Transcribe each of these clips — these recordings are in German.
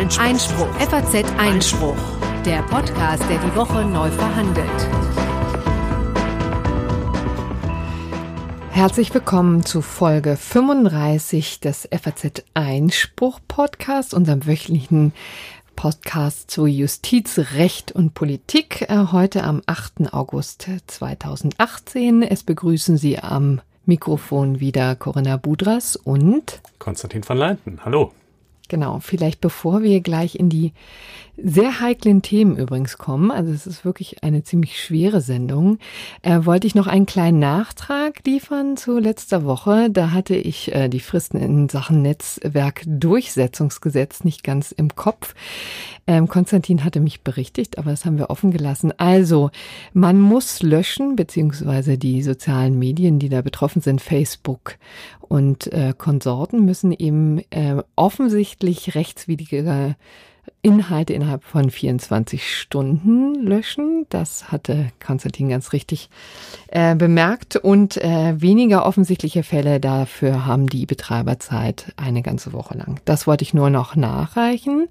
Einspruch. Einspruch. FAZ Einspruch. Der Podcast, der die Woche neu verhandelt. Herzlich willkommen zu Folge 35 des FAZ Einspruch Podcast, unserem wöchentlichen Podcast zu Justiz, Recht und Politik. Äh, heute am 8. August 2018. Es begrüßen Sie am Mikrofon wieder Corinna Budras und Konstantin van Leinten. Hallo. Genau, vielleicht bevor wir gleich in die sehr heiklen Themen übrigens kommen, also es ist wirklich eine ziemlich schwere Sendung, äh, wollte ich noch einen kleinen Nachtrag liefern zu letzter Woche. Da hatte ich äh, die Fristen in Sachen Netzwerkdurchsetzungsgesetz nicht ganz im Kopf. Ähm, Konstantin hatte mich berichtigt, aber das haben wir offen gelassen. Also, man muss löschen, beziehungsweise die sozialen Medien, die da betroffen sind, Facebook und äh, Konsorten müssen eben äh, offensichtlich rechtswidrige Inhalte innerhalb von 24 Stunden löschen. Das hatte Konstantin ganz richtig äh, bemerkt. Und äh, weniger offensichtliche Fälle dafür haben die Betreiber Zeit eine ganze Woche lang. Das wollte ich nur noch nachreichen.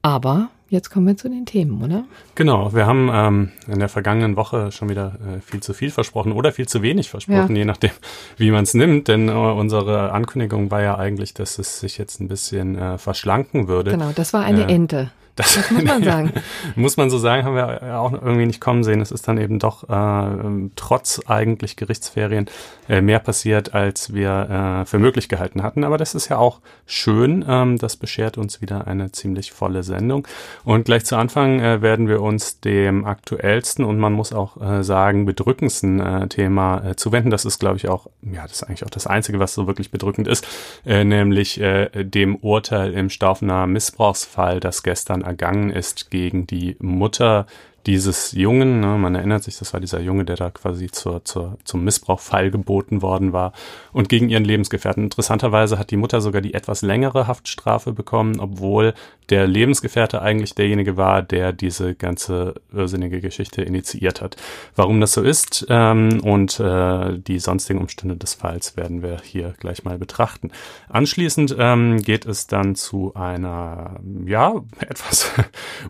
Aber jetzt kommen wir zu den Themen, oder? Genau, wir haben ähm, in der vergangenen Woche schon wieder äh, viel zu viel versprochen oder viel zu wenig versprochen, ja. je nachdem, wie man es nimmt. Denn äh, unsere Ankündigung war ja eigentlich, dass es sich jetzt ein bisschen äh, verschlanken würde. Genau, das war eine äh, Ente. Das, das, muss man sagen. muss man so sagen, haben wir auch irgendwie nicht kommen sehen. Es ist dann eben doch äh, trotz eigentlich Gerichtsferien äh, mehr passiert, als wir äh, für möglich gehalten hatten. Aber das ist ja auch schön. Ähm, das beschert uns wieder eine ziemlich volle Sendung. Und gleich zu Anfang äh, werden wir uns dem aktuellsten und man muss auch äh, sagen bedrückendsten äh, Thema äh, zuwenden. Das ist, glaube ich, auch, ja, das ist eigentlich auch das Einzige, was so wirklich bedrückend ist, äh, nämlich äh, dem Urteil im Staufener Missbrauchsfall, das gestern ergangen ist gegen die Mutter dieses Jungen, ne, man erinnert sich, das war dieser Junge, der da quasi zur, zur, zum Missbrauch feilgeboten worden war und gegen ihren Lebensgefährten. Interessanterweise hat die Mutter sogar die etwas längere Haftstrafe bekommen, obwohl der Lebensgefährte eigentlich derjenige war, der diese ganze irrsinnige Geschichte initiiert hat. Warum das so ist ähm, und äh, die sonstigen Umstände des Falls werden wir hier gleich mal betrachten. Anschließend ähm, geht es dann zu einer, ja, etwas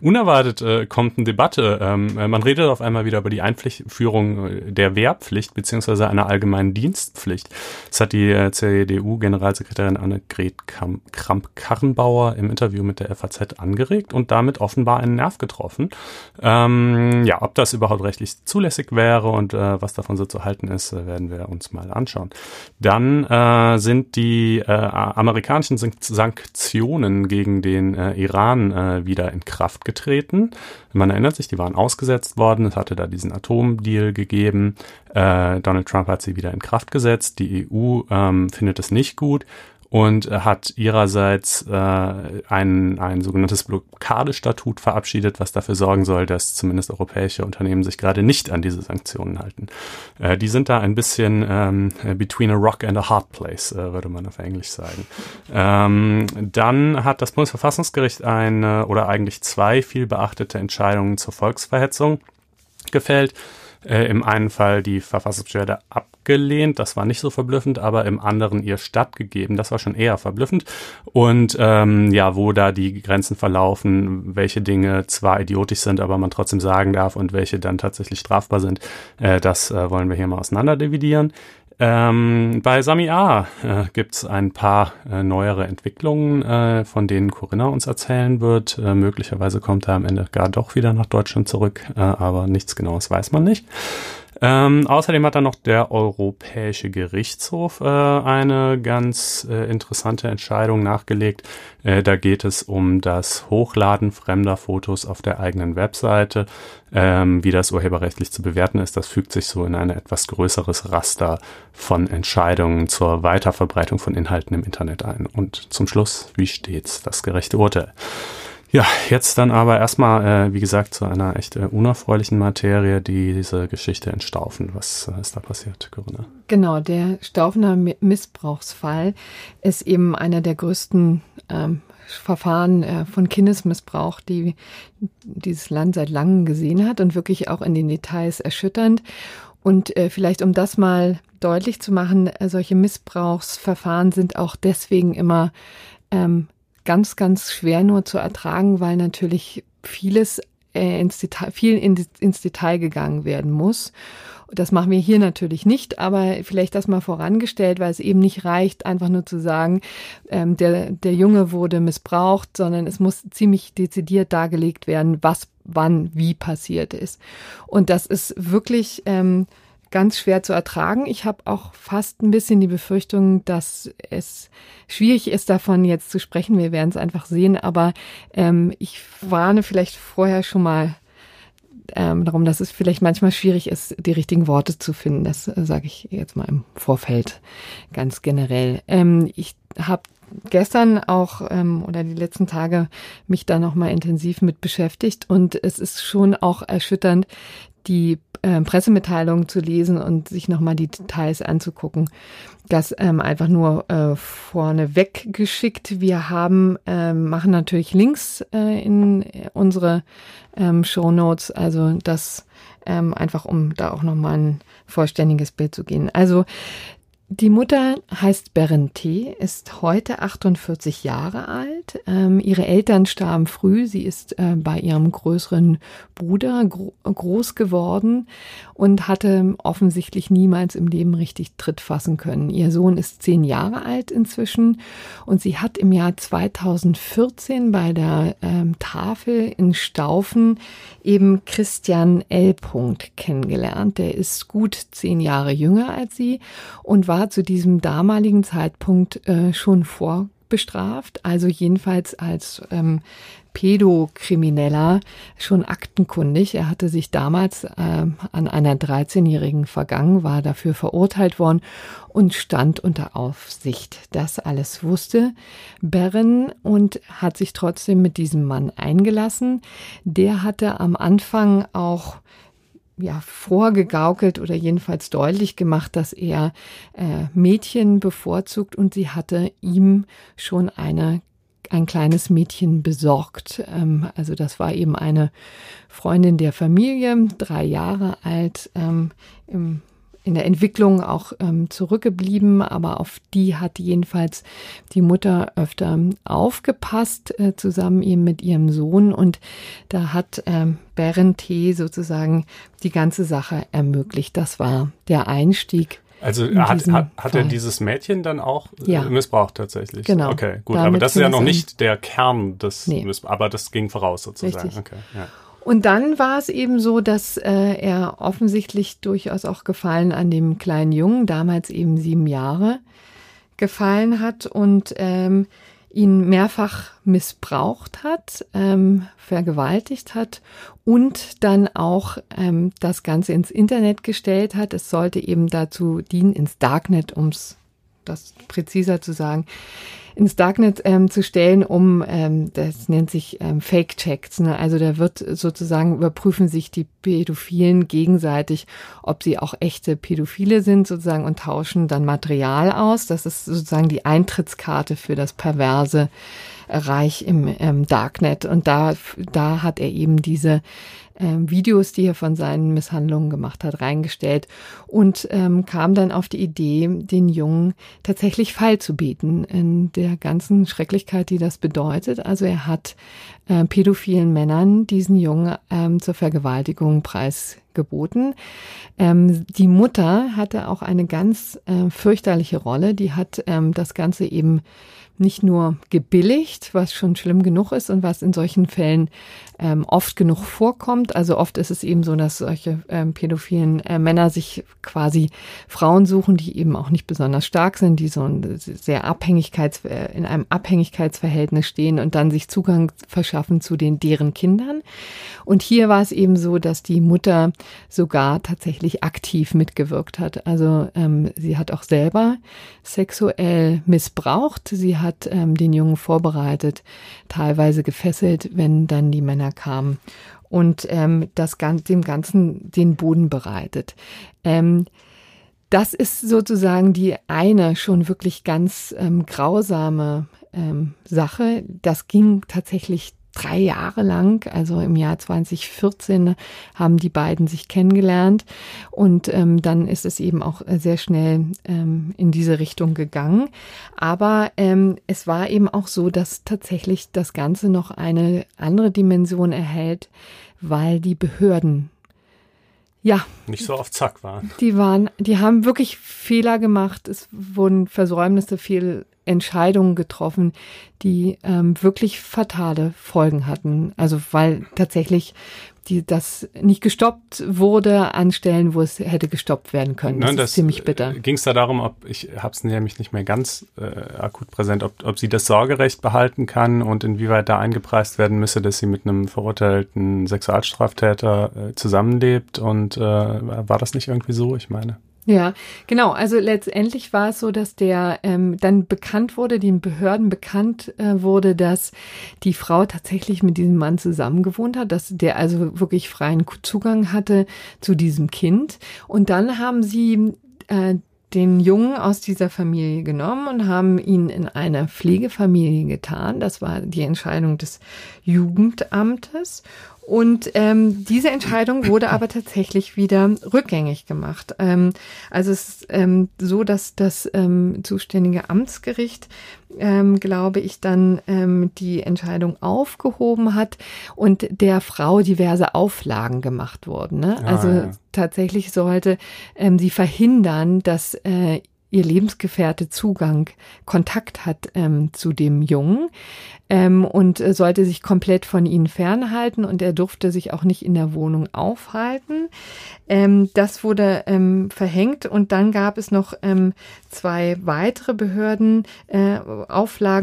unerwartet äh, kommenden Debatte ähm, äh, man redet auf einmal wieder über die Einführung äh, der Wehrpflicht beziehungsweise einer allgemeinen Dienstpflicht. Das hat die äh, CDU-Generalsekretärin Annegret Kramp-Karrenbauer im Interview mit der FAZ angeregt und damit offenbar einen Nerv getroffen. Ähm, ja, ob das überhaupt rechtlich zulässig wäre und äh, was davon so zu halten ist, äh, werden wir uns mal anschauen. Dann äh, sind die amerikanischen Sanktionen gegen den Iran wieder in Kraft getreten. Man erinnert sich, die waren ausgesetzt worden. Es hatte da diesen Atomdeal gegeben. Äh, Donald Trump hat sie wieder in Kraft gesetzt. Die EU ähm, findet es nicht gut und hat ihrerseits äh, ein, ein sogenanntes Blockadestatut verabschiedet, was dafür sorgen soll, dass zumindest europäische Unternehmen sich gerade nicht an diese Sanktionen halten. Äh, die sind da ein bisschen ähm, between a rock and a hard place, äh, würde man auf Englisch sagen. Ähm, dann hat das Bundesverfassungsgericht eine oder eigentlich zwei viel beachtete Entscheidungen zur Volksverhetzung gefällt äh, im einen Fall die Verfassungsbeschwerde abgelehnt, das war nicht so verblüffend, aber im anderen ihr stattgegeben, das war schon eher verblüffend. Und ähm, ja, wo da die Grenzen verlaufen, welche Dinge zwar idiotisch sind, aber man trotzdem sagen darf und welche dann tatsächlich strafbar sind, äh, das äh, wollen wir hier mal auseinander dividieren. Ähm, bei Sami A äh, gibt es ein paar äh, neuere Entwicklungen, äh, von denen Corinna uns erzählen wird. Äh, möglicherweise kommt er am Ende gar doch wieder nach Deutschland zurück, äh, aber nichts Genaues weiß man nicht. Ähm, außerdem hat dann noch der Europäische Gerichtshof äh, eine ganz äh, interessante Entscheidung nachgelegt. Äh, da geht es um das Hochladen fremder Fotos auf der eigenen Webseite. Ähm, wie das urheberrechtlich zu bewerten ist, das fügt sich so in ein etwas größeres Raster von Entscheidungen zur Weiterverbreitung von Inhalten im Internet ein. Und zum Schluss, wie steht's, das gerechte Urteil? Ja, jetzt dann aber erstmal, äh, wie gesagt, zu einer echt äh, unerfreulichen Materie, die diese Geschichte entstaufen. Was äh, ist da passiert, Corinna? Genau, der Staufener Missbrauchsfall ist eben einer der größten ähm, Verfahren äh, von Kindesmissbrauch, die dieses Land seit langem gesehen hat und wirklich auch in den Details erschütternd. Und äh, vielleicht um das mal deutlich zu machen, äh, solche Missbrauchsverfahren sind auch deswegen immer ähm, ganz, ganz schwer nur zu ertragen, weil natürlich vieles äh, ins Detail, viel in, ins Detail gegangen werden muss. Das machen wir hier natürlich nicht, aber vielleicht das mal vorangestellt, weil es eben nicht reicht, einfach nur zu sagen, ähm, der, der Junge wurde missbraucht, sondern es muss ziemlich dezidiert dargelegt werden, was wann wie passiert ist. Und das ist wirklich ähm, ganz schwer zu ertragen. Ich habe auch fast ein bisschen die Befürchtung, dass es schwierig ist, davon jetzt zu sprechen. Wir werden es einfach sehen, aber ähm, ich warne vielleicht vorher schon mal ähm, darum, dass es vielleicht manchmal schwierig ist, die richtigen Worte zu finden. Das äh, sage ich jetzt mal im Vorfeld ganz generell. Ähm, ich habe gestern auch ähm, oder die letzten Tage mich da noch mal intensiv mit beschäftigt und es ist schon auch erschütternd, die äh, Pressemitteilungen zu lesen und sich nochmal die Details anzugucken. Das ähm, einfach nur äh, vorne weggeschickt. Wir haben, ähm, machen natürlich Links äh, in unsere ähm, Show Notes, also das ähm, einfach um da auch nochmal ein vollständiges Bild zu gehen. Also die Mutter heißt Berente, ist heute 48 Jahre alt. Ähm, ihre Eltern starben früh. Sie ist äh, bei ihrem größeren Bruder gro groß geworden und hatte offensichtlich niemals im Leben richtig Tritt fassen können. Ihr Sohn ist zehn Jahre alt inzwischen und sie hat im Jahr 2014 bei der ähm, Tafel in Staufen eben Christian L. kennengelernt. Der ist gut zehn Jahre jünger als sie und war zu diesem damaligen Zeitpunkt äh, schon vorbestraft, also jedenfalls als ähm, Pädokrimineller schon aktenkundig. Er hatte sich damals äh, an einer 13-Jährigen vergangen, war dafür verurteilt worden und stand unter Aufsicht. Das alles wusste Beren und hat sich trotzdem mit diesem Mann eingelassen. Der hatte am Anfang auch ja, vorgegaukelt oder jedenfalls deutlich gemacht, dass er äh, Mädchen bevorzugt und sie hatte ihm schon eine ein kleines Mädchen besorgt. Ähm, also das war eben eine Freundin der Familie, drei Jahre alt, ähm, im in der Entwicklung auch ähm, zurückgeblieben, aber auf die hat jedenfalls die Mutter öfter aufgepasst, äh, zusammen eben mit ihrem Sohn. Und da hat ähm, T. sozusagen die ganze Sache ermöglicht. Das war der Einstieg also hat, hat, hat er dieses Mädchen dann auch äh, ja. missbraucht tatsächlich? Genau. Okay, gut. Damit aber das ist ja noch nicht der Kern des nee. Missbrauchs, aber das ging voraus sozusagen. Richtig. Okay, ja. Und dann war es eben so, dass äh, er offensichtlich durchaus auch Gefallen an dem kleinen Jungen, damals eben sieben Jahre, gefallen hat und ähm, ihn mehrfach missbraucht hat, ähm, vergewaltigt hat und dann auch ähm, das Ganze ins Internet gestellt hat. Es sollte eben dazu dienen, ins Darknet, ums das präziser zu sagen, ins Darknet ähm, zu stellen, um, ähm, das nennt sich ähm, Fake-Checks. Ne? Also da wird sozusagen überprüfen sich die Pädophilen gegenseitig, ob sie auch echte Pädophile sind sozusagen und tauschen dann Material aus. Das ist sozusagen die Eintrittskarte für das perverse Reich im ähm, Darknet. Und da, da hat er eben diese Videos, die er von seinen Misshandlungen gemacht hat, reingestellt und ähm, kam dann auf die Idee, den Jungen tatsächlich Fall zu bieten in der ganzen Schrecklichkeit, die das bedeutet. Also er hat äh, pädophilen Männern diesen Jungen ähm, zur Vergewaltigung preisgeboten. Ähm, die Mutter hatte auch eine ganz äh, fürchterliche Rolle. Die hat ähm, das Ganze eben nicht nur gebilligt, was schon schlimm genug ist und was in solchen Fällen ähm, oft genug vorkommt. Also oft ist es eben so, dass solche ähm, pädophilen äh, Männer sich quasi Frauen suchen, die eben auch nicht besonders stark sind, die so ein sehr Abhängigkeits äh, in einem Abhängigkeitsverhältnis stehen und dann sich Zugang verschaffen zu den deren Kindern. Und hier war es eben so, dass die Mutter sogar tatsächlich aktiv mitgewirkt hat. Also ähm, sie hat auch selber sexuell missbraucht. Sie hat ähm, den Jungen vorbereitet, teilweise gefesselt, wenn dann die Männer kamen und ähm, das dem Ganzen den Boden bereitet. Ähm, das ist sozusagen die eine schon wirklich ganz ähm, grausame ähm, Sache. Das ging tatsächlich drei Jahre lang, also im Jahr 2014, haben die beiden sich kennengelernt und ähm, dann ist es eben auch sehr schnell ähm, in diese Richtung gegangen. Aber ähm, es war eben auch so, dass tatsächlich das Ganze noch eine andere Dimension erhält, weil die Behörden ja. Nicht so auf Zack waren. Die waren, die haben wirklich Fehler gemacht. Es wurden Versäumnisse, Fehlentscheidungen getroffen, die ähm, wirklich fatale Folgen hatten. Also weil tatsächlich die das nicht gestoppt wurde an Stellen, wo es hätte gestoppt werden können. Das, Nein, das ist ziemlich bitter. Äh, Ging es da darum, ob ich habe es nämlich nicht mehr ganz äh, akut präsent, ob, ob sie das Sorgerecht behalten kann und inwieweit da eingepreist werden müsse, dass sie mit einem verurteilten Sexualstraftäter äh, zusammenlebt und äh, war das nicht irgendwie so? Ich meine. Ja, genau. Also letztendlich war es so, dass der ähm, dann bekannt wurde, den Behörden bekannt äh, wurde, dass die Frau tatsächlich mit diesem Mann zusammengewohnt hat, dass der also wirklich freien Zugang hatte zu diesem Kind. Und dann haben sie äh, den Jungen aus dieser Familie genommen und haben ihn in eine Pflegefamilie getan. Das war die Entscheidung des Jugendamtes. Und ähm, diese Entscheidung wurde aber tatsächlich wieder rückgängig gemacht. Ähm, also es ist ähm, so, dass das ähm, zuständige Amtsgericht, ähm, glaube ich, dann ähm, die Entscheidung aufgehoben hat und der Frau diverse Auflagen gemacht wurden. Ne? Ah, also ja. tatsächlich sollte ähm, sie verhindern, dass äh, ihr Lebensgefährte Zugang, Kontakt hat ähm, zu dem Jungen ähm, und äh, sollte sich komplett von ihnen fernhalten und er durfte sich auch nicht in der Wohnung aufhalten. Ähm, das wurde ähm, verhängt und dann gab es noch ähm, zwei weitere Behörden äh,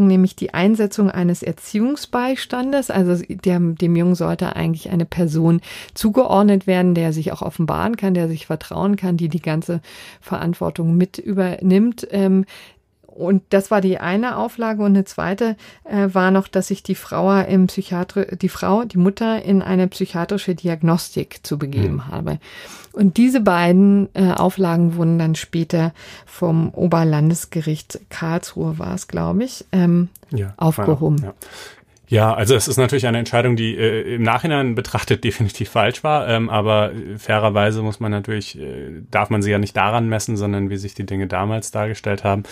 nämlich die Einsetzung eines Erziehungsbeistandes. Also der, dem Jungen sollte eigentlich eine Person zugeordnet werden, der sich auch offenbaren kann, der sich vertrauen kann, die die ganze Verantwortung mit übernimmt. Ähm, und das war die eine Auflage und eine zweite äh, war noch, dass ich die Frau im Psychiatri die Frau, die Mutter in eine psychiatrische Diagnostik zu begeben mhm. habe. Und diese beiden äh, Auflagen wurden dann später vom Oberlandesgericht Karlsruhe war es, glaube ich, ähm, ja, aufgehoben. Ja. Ja, also es ist natürlich eine Entscheidung, die äh, im Nachhinein betrachtet definitiv falsch war, ähm, aber fairerweise muss man natürlich, äh, darf man sie ja nicht daran messen, sondern wie sich die Dinge damals dargestellt haben.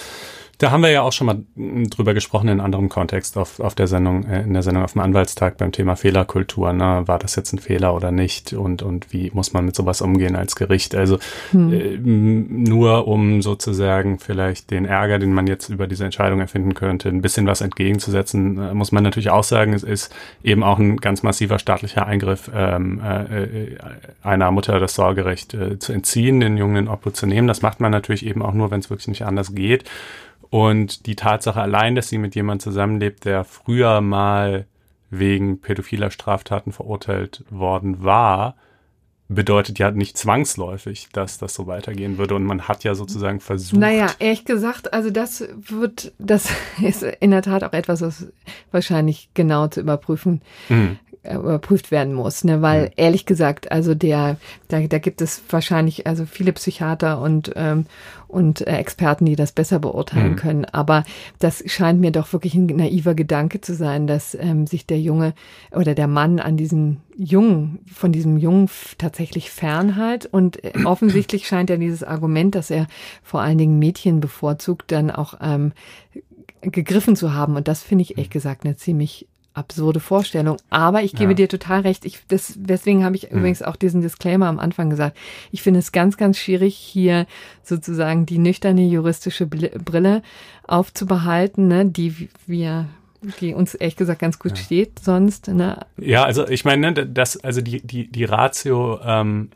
Da haben wir ja auch schon mal drüber gesprochen in anderem Kontext auf, auf der Sendung, äh, in der Sendung auf dem Anwaltstag beim Thema Fehlerkultur. Ne? War das jetzt ein Fehler oder nicht? Und, und wie muss man mit sowas umgehen als Gericht? Also hm. äh, nur um sozusagen vielleicht den Ärger, den man jetzt über diese Entscheidung erfinden könnte, ein bisschen was entgegenzusetzen, äh, muss man natürlich auch sagen, es ist eben auch ein ganz massiver staatlicher Eingriff ähm, äh, äh einer Mutter das Sorgerecht äh, zu entziehen, den Jungen in Obhut zu nehmen. Das macht man natürlich eben auch nur, wenn es wirklich nicht anders geht. Und die Tatsache allein, dass sie mit jemandem zusammenlebt, der früher mal wegen pädophiler Straftaten verurteilt worden war, bedeutet ja nicht zwangsläufig, dass das so weitergehen würde. Und man hat ja sozusagen versucht. Naja, ehrlich gesagt, also das wird, das ist in der Tat auch etwas, was wahrscheinlich genau zu überprüfen mhm. Überprüft werden muss, ne? Weil mhm. ehrlich gesagt, also der, da, da gibt es wahrscheinlich also viele Psychiater und ähm, und äh, Experten, die das besser beurteilen mhm. können. Aber das scheint mir doch wirklich ein naiver Gedanke zu sein, dass ähm, sich der Junge oder der Mann an diesem Jungen, von diesem Jungen tatsächlich fernhält. Und äh, offensichtlich scheint ja dieses Argument, dass er vor allen Dingen Mädchen bevorzugt, dann auch ähm, gegriffen zu haben. Und das finde ich ehrlich gesagt eine ziemlich absurde Vorstellung. Aber ich gebe ja. dir total recht. Ich, das, deswegen habe ich hm. übrigens auch diesen Disclaimer am Anfang gesagt. Ich finde es ganz, ganz schwierig, hier sozusagen die nüchterne juristische Brille aufzubehalten, ne, die wir die uns ehrlich gesagt ganz gut ja. steht sonst. Ne? Ja, also ich meine, ne, das, also die, die, die Ratio ähm,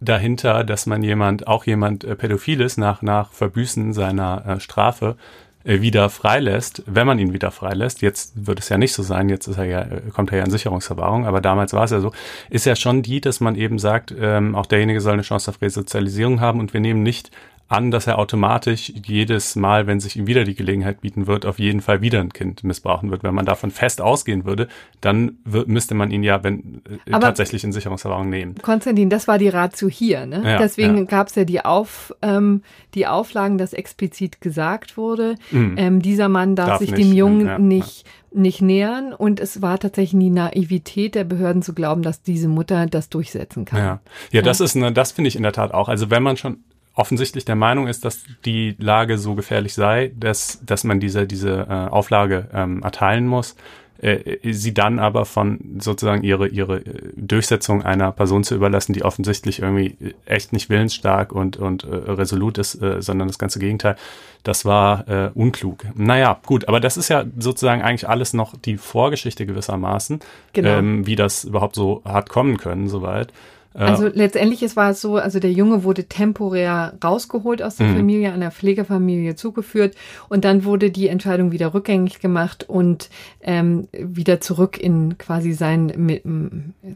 dahinter, dass man jemand, auch jemand äh, pädophil ist nach, nach Verbüßen seiner äh, Strafe, wieder freilässt, wenn man ihn wieder freilässt, jetzt wird es ja nicht so sein, jetzt ist er ja, äh, kommt er ja in Sicherungsverwahrung, aber damals war es ja so, ist ja schon die, dass man eben sagt, ähm, auch derjenige soll eine Chance auf Resozialisierung haben und wir nehmen nicht an, dass er automatisch jedes Mal, wenn sich ihm wieder die Gelegenheit bieten wird, auf jeden Fall wieder ein Kind missbrauchen wird. Wenn man davon fest ausgehen würde, dann müsste man ihn ja wenn, äh, tatsächlich in Sicherungsverwahrung nehmen. Konstantin, das war die Ratio hier. Ne? Ja, Deswegen ja. gab es ja die, Auf, ähm, die Auflagen, dass explizit gesagt wurde, mhm. ähm, dieser Mann darf, darf sich nicht, dem Jungen ja, nicht nicht nähern und es war tatsächlich die Naivität der Behörden zu glauben, dass diese Mutter das durchsetzen kann. Ja, ja, ja. das ist eine, das finde ich in der Tat auch. Also wenn man schon offensichtlich der Meinung ist, dass die Lage so gefährlich sei, dass, dass man diese, diese äh, Auflage ähm, erteilen muss, äh, sie dann aber von sozusagen ihre, ihre Durchsetzung einer Person zu überlassen, die offensichtlich irgendwie echt nicht willensstark und, und äh, resolut ist, äh, sondern das ganze Gegenteil, das war äh, unklug. Naja, gut, aber das ist ja sozusagen eigentlich alles noch die Vorgeschichte gewissermaßen, genau. ähm, wie das überhaupt so hat kommen können, soweit. Also letztendlich es war es so, also der Junge wurde temporär rausgeholt aus der mhm. Familie, einer Pflegefamilie zugeführt und dann wurde die Entscheidung wieder rückgängig gemacht und ähm, wieder zurück in quasi sein,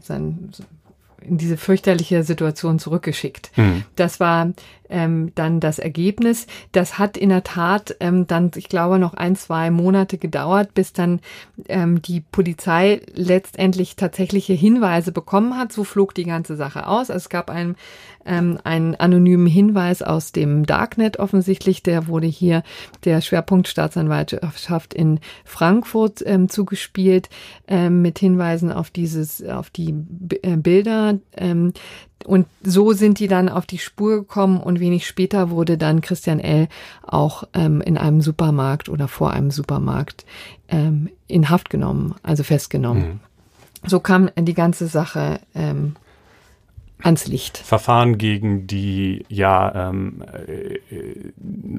sein in diese fürchterliche Situation zurückgeschickt. Mhm. Das war ähm, dann das Ergebnis. Das hat in der Tat ähm, dann, ich glaube, noch ein, zwei Monate gedauert, bis dann ähm, die Polizei letztendlich tatsächliche Hinweise bekommen hat. So flog die ganze Sache aus. Also es gab einen, ähm, einen anonymen Hinweis aus dem Darknet offensichtlich. Der wurde hier der Schwerpunkt Staatsanwaltschaft in Frankfurt ähm, zugespielt ähm, mit Hinweisen auf dieses, auf die B äh, Bilder. Ähm, und so sind die dann auf die Spur gekommen und wenig später wurde dann Christian L. auch ähm, in einem Supermarkt oder vor einem Supermarkt ähm, in Haft genommen, also festgenommen. Mhm. So kam die ganze Sache ähm, ans Licht. Verfahren gegen die, ja, ähm, äh,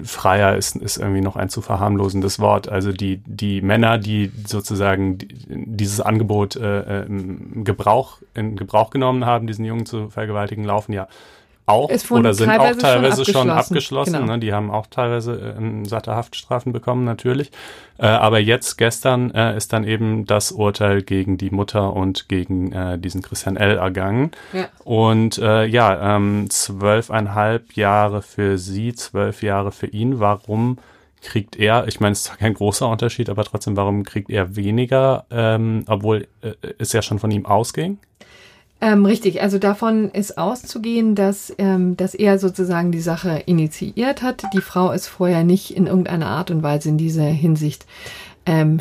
Freier ist, ist irgendwie noch ein zu verharmlosendes Wort. Also die, die Männer, die sozusagen dieses Angebot äh, im Gebrauch, in Gebrauch genommen haben, diesen Jungen zu vergewaltigen, laufen ja auch oder sind auch teilweise schon abgeschlossen. Schon abgeschlossen genau. ne? Die haben auch teilweise äh, satte Haftstrafen bekommen, natürlich. Äh, aber jetzt, gestern, äh, ist dann eben das Urteil gegen die Mutter und gegen äh, diesen Christian L. ergangen. Ja. Und äh, ja, ähm, zwölfeinhalb Jahre für sie, zwölf Jahre für ihn. Warum kriegt er, ich meine, es ist zwar kein großer Unterschied, aber trotzdem, warum kriegt er weniger, ähm, obwohl äh, es ja schon von ihm ausging? Ähm, richtig, also davon ist auszugehen, dass, ähm, dass er sozusagen die Sache initiiert hat. Die Frau ist vorher nicht in irgendeiner Art und Weise in dieser Hinsicht ähm,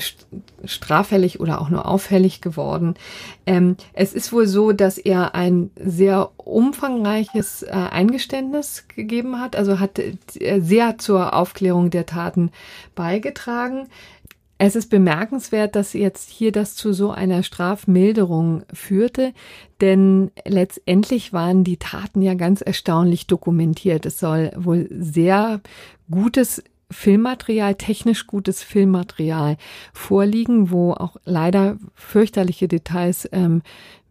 straffällig oder auch nur auffällig geworden. Ähm, es ist wohl so, dass er ein sehr umfangreiches äh, Eingeständnis gegeben hat, also hat äh, sehr zur Aufklärung der Taten beigetragen. Es ist bemerkenswert, dass jetzt hier das zu so einer Strafmilderung führte, denn letztendlich waren die Taten ja ganz erstaunlich dokumentiert. Es soll wohl sehr gutes Filmmaterial, technisch gutes Filmmaterial vorliegen, wo auch leider fürchterliche Details ähm,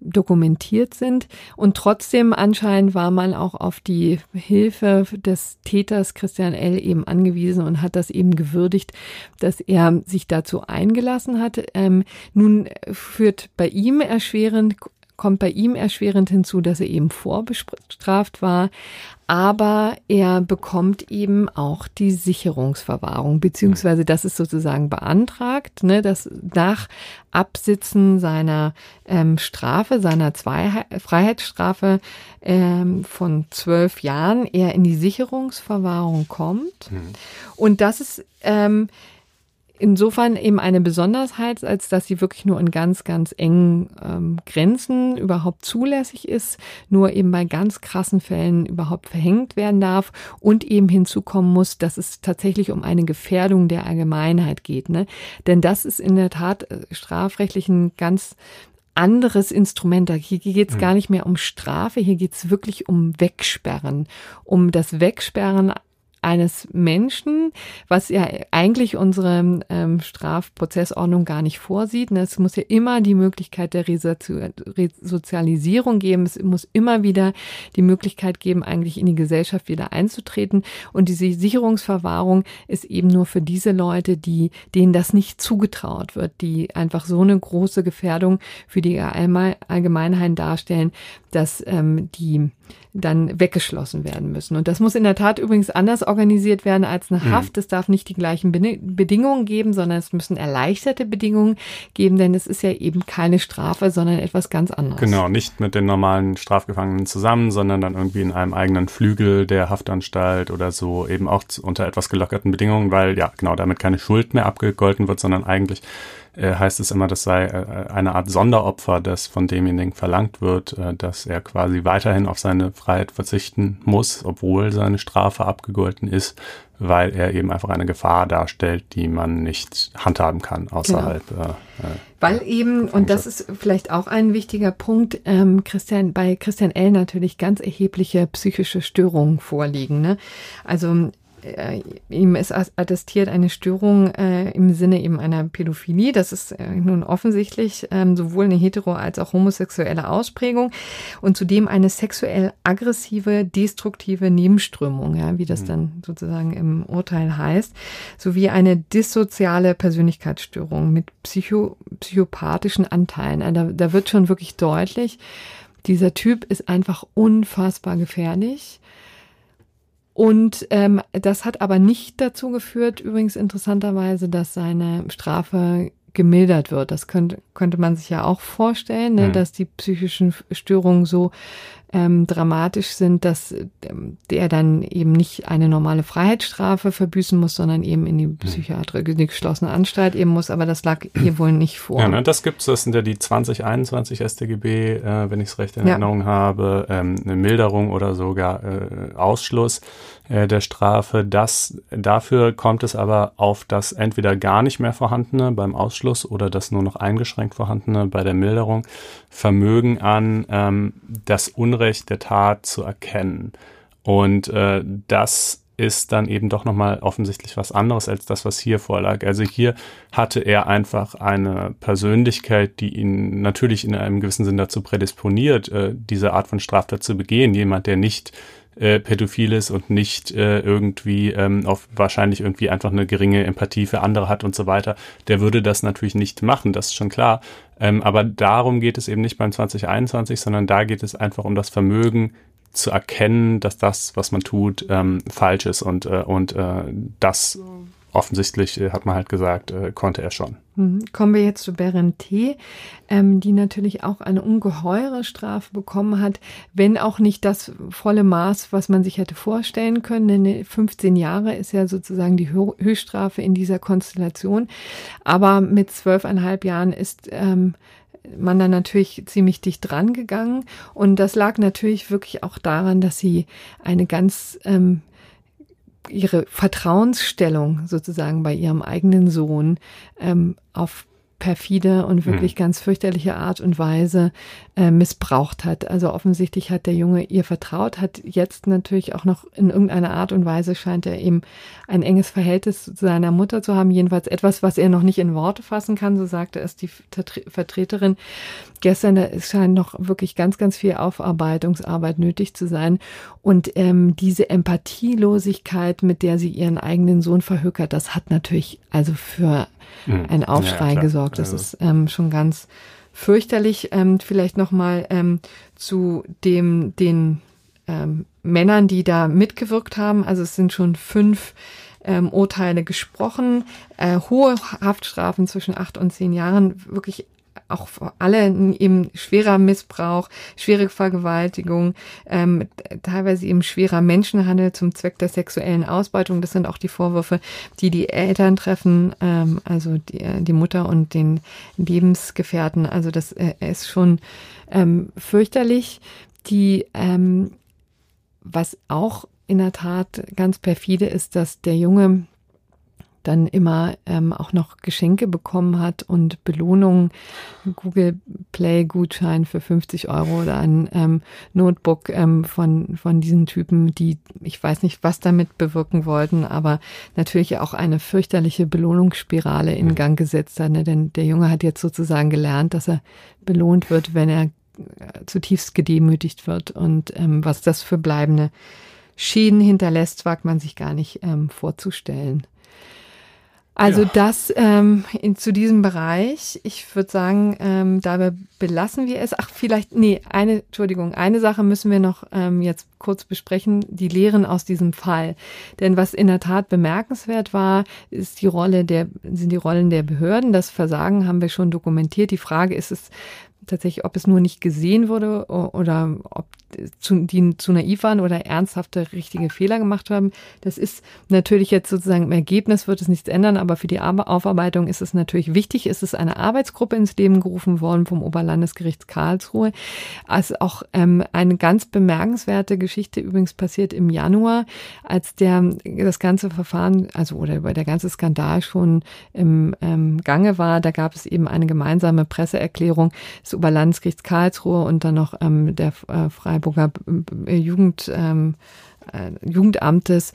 dokumentiert sind. Und trotzdem anscheinend war man auch auf die Hilfe des Täters Christian L. eben angewiesen und hat das eben gewürdigt, dass er sich dazu eingelassen hat. Ähm, nun führt bei ihm erschwerend kommt bei ihm erschwerend hinzu, dass er eben vorbestraft war, aber er bekommt eben auch die Sicherungsverwahrung, beziehungsweise das ist sozusagen beantragt, ne, dass nach Absitzen seiner ähm, Strafe, seiner Zweiheit, Freiheitsstrafe ähm, von zwölf Jahren er in die Sicherungsverwahrung kommt. Mhm. Und das ist ähm, insofern eben eine Besonderheit, als dass sie wirklich nur in ganz, ganz engen ähm, Grenzen überhaupt zulässig ist, nur eben bei ganz krassen Fällen überhaupt verhängt werden darf und eben hinzukommen muss, dass es tatsächlich um eine Gefährdung der Allgemeinheit geht. Ne? Denn das ist in der Tat äh, strafrechtlich ein ganz anderes Instrument. Hier geht es mhm. gar nicht mehr um Strafe, hier geht es wirklich um Wegsperren, um das Wegsperren eines Menschen, was ja eigentlich unsere ähm, Strafprozessordnung gar nicht vorsieht. Ne? Es muss ja immer die Möglichkeit der Resozialisierung geben. Es muss immer wieder die Möglichkeit geben, eigentlich in die Gesellschaft wieder einzutreten. Und diese Sicherungsverwahrung ist eben nur für diese Leute, die, denen das nicht zugetraut wird, die einfach so eine große Gefährdung für die Allgemeinheit darstellen, dass ähm, die dann weggeschlossen werden müssen. Und das muss in der Tat übrigens anders organisiert werden als eine mhm. Haft. Es darf nicht die gleichen Bedingungen geben, sondern es müssen erleichterte Bedingungen geben, denn es ist ja eben keine Strafe, sondern etwas ganz anderes. Genau, nicht mit den normalen Strafgefangenen zusammen, sondern dann irgendwie in einem eigenen Flügel der Haftanstalt oder so, eben auch unter etwas gelockerten Bedingungen, weil ja, genau, damit keine Schuld mehr abgegolten wird, sondern eigentlich äh, heißt es immer, das sei äh, eine Art Sonderopfer, das von demjenigen verlangt wird, äh, dass er quasi weiterhin auf seine Freiheit verzichten muss, obwohl seine Strafe abgegolten ist, weil er eben einfach eine Gefahr darstellt, die man nicht handhaben kann außerhalb. Genau. Äh, weil eben, und das ist vielleicht auch ein wichtiger Punkt, ähm, Christian, bei Christian L. natürlich ganz erhebliche psychische Störungen vorliegen. Ne? Also äh, ihm ist attestiert eine Störung äh, im Sinne eben einer Pädophilie. Das ist äh, nun offensichtlich ähm, sowohl eine hetero- als auch homosexuelle Ausprägung und zudem eine sexuell aggressive, destruktive Nebenströmung, ja, wie das mhm. dann sozusagen im Urteil heißt, sowie eine dissoziale Persönlichkeitsstörung mit psycho psychopathischen Anteilen. Also da, da wird schon wirklich deutlich, dieser Typ ist einfach unfassbar gefährlich und ähm, das hat aber nicht dazu geführt, übrigens interessanterweise, dass seine Strafe gemildert wird. Das könnte, könnte man sich ja auch vorstellen, ne, mhm. dass die psychischen Störungen so ähm, dramatisch sind, dass ähm, der dann eben nicht eine normale Freiheitsstrafe verbüßen muss, sondern eben in die hm. Psychiatrie, die geschlossene Anstalt eben muss. Aber das lag hier wohl nicht vor. Ja, ne, das gibt's. Das sind ja die 2021 StGB, äh, wenn ich es recht in Erinnerung ja. habe, ähm, eine Milderung oder sogar äh, Ausschluss äh, der Strafe. Das, dafür kommt es aber auf das entweder gar nicht mehr vorhandene beim Ausschluss oder das nur noch eingeschränkt vorhandene bei der Milderung Vermögen an, ähm, das Unrecht der Tat zu erkennen. Und äh, das ist dann eben doch nochmal offensichtlich was anderes als das, was hier vorlag. Also hier hatte er einfach eine Persönlichkeit, die ihn natürlich in einem gewissen Sinn dazu prädisponiert, äh, diese Art von Straftat zu begehen. Jemand, der nicht äh, pädophil ist und nicht äh, irgendwie ähm, auf wahrscheinlich irgendwie einfach eine geringe Empathie für andere hat und so weiter, der würde das natürlich nicht machen, das ist schon klar. Ähm, aber darum geht es eben nicht beim 2021, sondern da geht es einfach um das Vermögen zu erkennen, dass das, was man tut, ähm, falsch ist und, äh, und äh, das offensichtlich, äh, hat man halt gesagt, äh, konnte er schon. Mhm. Kommen wir jetzt zu Berente, ähm, die natürlich auch eine ungeheure Strafe bekommen hat, wenn auch nicht das volle Maß, was man sich hätte vorstellen können. Denn 15 Jahre ist ja sozusagen die Höchststrafe in dieser Konstellation. Aber mit zwölfeinhalb Jahren ist ähm, man dann natürlich ziemlich dicht dran gegangen. Und das lag natürlich wirklich auch daran, dass sie eine ganz ähm, ihre Vertrauensstellung sozusagen bei ihrem eigenen Sohn ähm, auf perfide und wirklich hm. ganz fürchterliche Art und Weise äh, missbraucht hat. Also offensichtlich hat der Junge ihr vertraut, hat jetzt natürlich auch noch in irgendeiner Art und Weise scheint er eben ein enges Verhältnis zu seiner Mutter zu haben, jedenfalls etwas, was er noch nicht in Worte fassen kann, so sagte es die Vertreterin gestern. Da scheint noch wirklich ganz, ganz viel Aufarbeitungsarbeit nötig zu sein. Und ähm, diese Empathielosigkeit, mit der sie ihren eigenen Sohn verhökert, das hat natürlich also für mhm. einen Aufschrei ja, gesorgt. Das also. ist ähm, schon ganz fürchterlich. Ähm, vielleicht nochmal ähm, zu dem, den ähm, Männern, die da mitgewirkt haben. Also es sind schon fünf ähm, Urteile gesprochen, äh, hohe Haftstrafen zwischen acht und zehn Jahren, wirklich auch vor allem eben schwerer Missbrauch, schwere Vergewaltigung, ähm, teilweise eben schwerer Menschenhandel zum Zweck der sexuellen Ausbeutung. Das sind auch die Vorwürfe, die die Eltern treffen, ähm, also die, äh, die Mutter und den Lebensgefährten. Also das äh, ist schon ähm, fürchterlich. Die, ähm, was auch in der Tat ganz perfide ist, dass der Junge dann immer ähm, auch noch Geschenke bekommen hat und Belohnungen, Google Play Gutschein für 50 Euro oder ein ähm, Notebook ähm, von, von diesen Typen, die ich weiß nicht, was damit bewirken wollten, aber natürlich auch eine fürchterliche Belohnungsspirale in Gang gesetzt hat. Ne? Denn der Junge hat jetzt sozusagen gelernt, dass er belohnt wird, wenn er äh, zutiefst gedemütigt wird. Und ähm, was das für bleibende Schäden hinterlässt, wagt man sich gar nicht ähm, vorzustellen. Also ja. das ähm, in, zu diesem Bereich, ich würde sagen, ähm, dabei belassen wir es. Ach, vielleicht, nee, eine, Entschuldigung, eine Sache müssen wir noch ähm, jetzt kurz besprechen, die Lehren aus diesem Fall. Denn was in der Tat bemerkenswert war, ist die Rolle der, sind die Rollen der Behörden. Das Versagen haben wir schon dokumentiert. Die Frage ist es, tatsächlich, ob es nur nicht gesehen wurde oder ob zu, die zu naiv waren oder ernsthafte richtige Fehler gemacht haben. Das ist natürlich jetzt sozusagen im Ergebnis wird es nichts ändern, aber für die Aufarbeitung ist es natürlich wichtig. Es ist eine Arbeitsgruppe ins Leben gerufen worden vom Oberlandesgericht Karlsruhe. Also auch ähm, eine ganz bemerkenswerte Geschichte übrigens passiert im Januar, als der das ganze Verfahren, also oder über der ganze Skandal schon im ähm, Gange war. Da gab es eben eine gemeinsame Presseerklärung des Oberlandesgerichts Karlsruhe und dann noch ähm, der äh, Freiburger äh, Jugend ähm, äh, Jugendamtes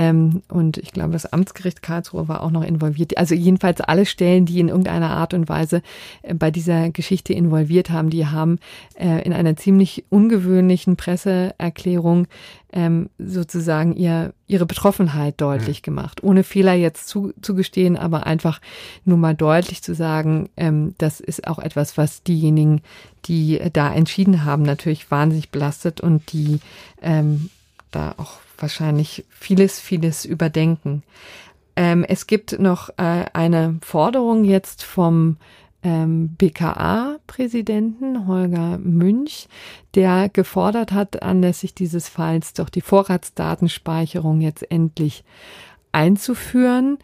ähm, und ich glaube, das Amtsgericht Karlsruhe war auch noch involviert. Also jedenfalls alle Stellen, die in irgendeiner Art und Weise äh, bei dieser Geschichte involviert haben, die haben äh, in einer ziemlich ungewöhnlichen Presseerklärung ähm, sozusagen ihr, ihre Betroffenheit deutlich mhm. gemacht, ohne Fehler jetzt zu, zugestehen, aber einfach nur mal deutlich zu sagen, ähm, das ist auch etwas, was diejenigen, die da entschieden haben, natürlich wahnsinnig belastet und die ähm, da auch wahrscheinlich vieles, vieles überdenken. Ähm, es gibt noch äh, eine Forderung jetzt vom ähm, BKA-Präsidenten Holger Münch, der gefordert hat, anlässlich dieses Falls doch die Vorratsdatenspeicherung jetzt endlich einzuführen.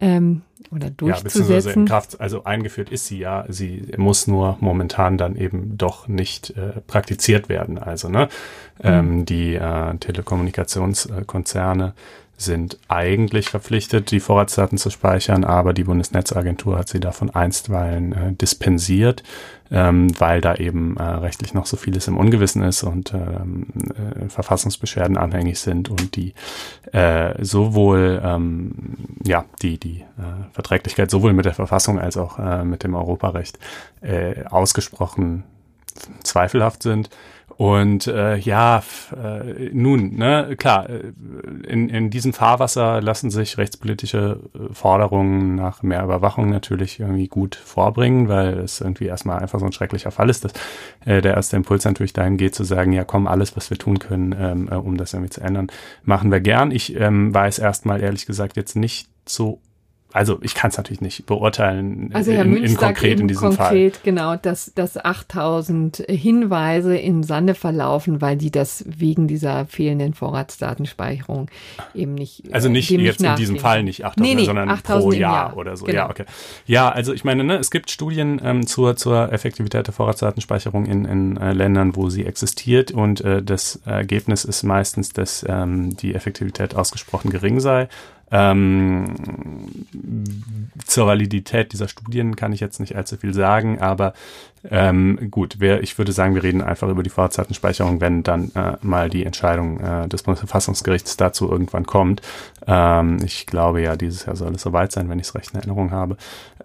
Ähm, oder durchzusetzen. Ja, Kraft, also eingeführt ist sie ja, sie muss nur momentan dann eben doch nicht äh, praktiziert werden. Also ne, mhm. ähm, die äh, Telekommunikationskonzerne sind eigentlich verpflichtet, die Vorratsdaten zu speichern, aber die Bundesnetzagentur hat sie davon einstweilen äh, dispensiert, ähm, weil da eben äh, rechtlich noch so vieles im Ungewissen ist und ähm, äh, Verfassungsbeschwerden anhängig sind und die äh, sowohl ähm, ja die die äh, Verträglichkeit sowohl mit der Verfassung als auch äh, mit dem Europarecht äh, ausgesprochen zweifelhaft sind. Und äh, ja, äh, nun, ne, klar, äh, in, in diesem Fahrwasser lassen sich rechtspolitische äh, Forderungen nach mehr Überwachung natürlich irgendwie gut vorbringen, weil es irgendwie erstmal einfach so ein schrecklicher Fall ist, dass äh, der erste Impuls natürlich dahin geht zu sagen, ja komm, alles, was wir tun können, ähm, äh, um das irgendwie zu ändern, machen wir gern. Ich ähm, weiß erstmal ehrlich gesagt jetzt nicht so also ich kann es natürlich nicht beurteilen also Herr in, Münch in konkret in diesem konkret, Fall. Genau, dass, dass 8000 Hinweise im Sande verlaufen, weil die das wegen dieser fehlenden Vorratsdatenspeicherung eben nicht. Also nicht jetzt nicht in diesem Fall nicht 8000, nee, nee, sondern 8000 pro Jahr, Jahr, oder so. Genau. Ja, okay. Ja, also ich meine, ne, es gibt Studien ähm, zur, zur Effektivität der Vorratsdatenspeicherung in, in äh, Ländern, wo sie existiert und äh, das Ergebnis ist meistens, dass ähm, die Effektivität ausgesprochen gering sei. Ähm, zur Validität dieser Studien kann ich jetzt nicht allzu viel sagen, aber ähm, gut, wir, ich würde sagen, wir reden einfach über die Vorratsdatenspeicherung, wenn dann äh, mal die Entscheidung äh, des Bundesverfassungsgerichts dazu irgendwann kommt. Ähm, ich glaube ja, dieses Jahr soll es soweit sein, wenn ich es recht in Erinnerung habe.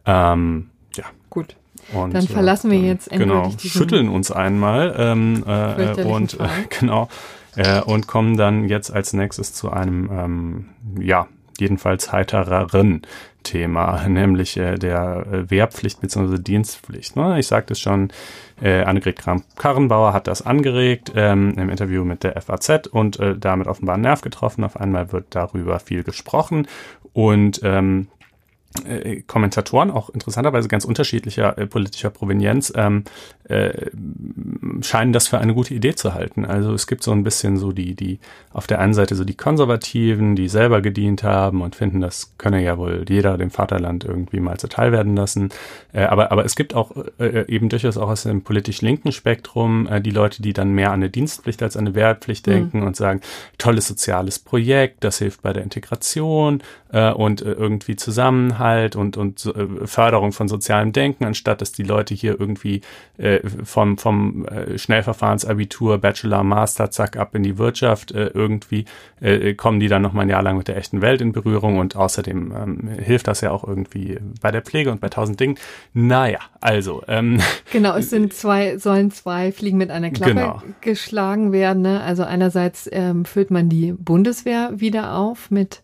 Ähm, ja. Gut. Und, dann verlassen wir jetzt genau, schütteln uns einmal ähm, äh, und äh, genau äh, und kommen dann jetzt als nächstes zu einem ähm, ja jedenfalls heitereren Thema, nämlich äh, der äh, Wehrpflicht bzw. Dienstpflicht. Ne? Ich sagte es schon, äh, Annegret Kramp-Karrenbauer hat das angeregt ähm, im Interview mit der FAZ und äh, damit offenbar einen Nerv getroffen. Auf einmal wird darüber viel gesprochen und ähm, äh, Kommentatoren, auch interessanterweise ganz unterschiedlicher äh, politischer Provenienz, ähm, äh, scheinen das für eine gute Idee zu halten. Also es gibt so ein bisschen so die, die, auf der einen Seite so die Konservativen, die selber gedient haben und finden, das könne ja wohl jeder dem Vaterland irgendwie mal zuteil werden lassen. Äh, aber, aber es gibt auch äh, eben durchaus auch aus dem politisch linken Spektrum äh, die Leute, die dann mehr an eine Dienstpflicht als an eine Wehrpflicht mhm. denken und sagen, tolles soziales Projekt, das hilft bei der Integration äh, und irgendwie Zusammenhalt und, und Förderung von sozialem Denken, anstatt dass die Leute hier irgendwie äh, vom, vom äh, Schnellverfahrensabitur, Bachelor, Master, zack, ab in die Wirtschaft, äh, irgendwie äh, kommen die dann noch mal ein Jahr lang mit der echten Welt in Berührung und außerdem ähm, hilft das ja auch irgendwie bei der Pflege und bei tausend Dingen. Naja, also. Ähm, genau, es sind zwei, sollen zwei Fliegen mit einer Klappe genau. geschlagen werden. Ne? Also einerseits ähm, füllt man die Bundeswehr wieder auf mit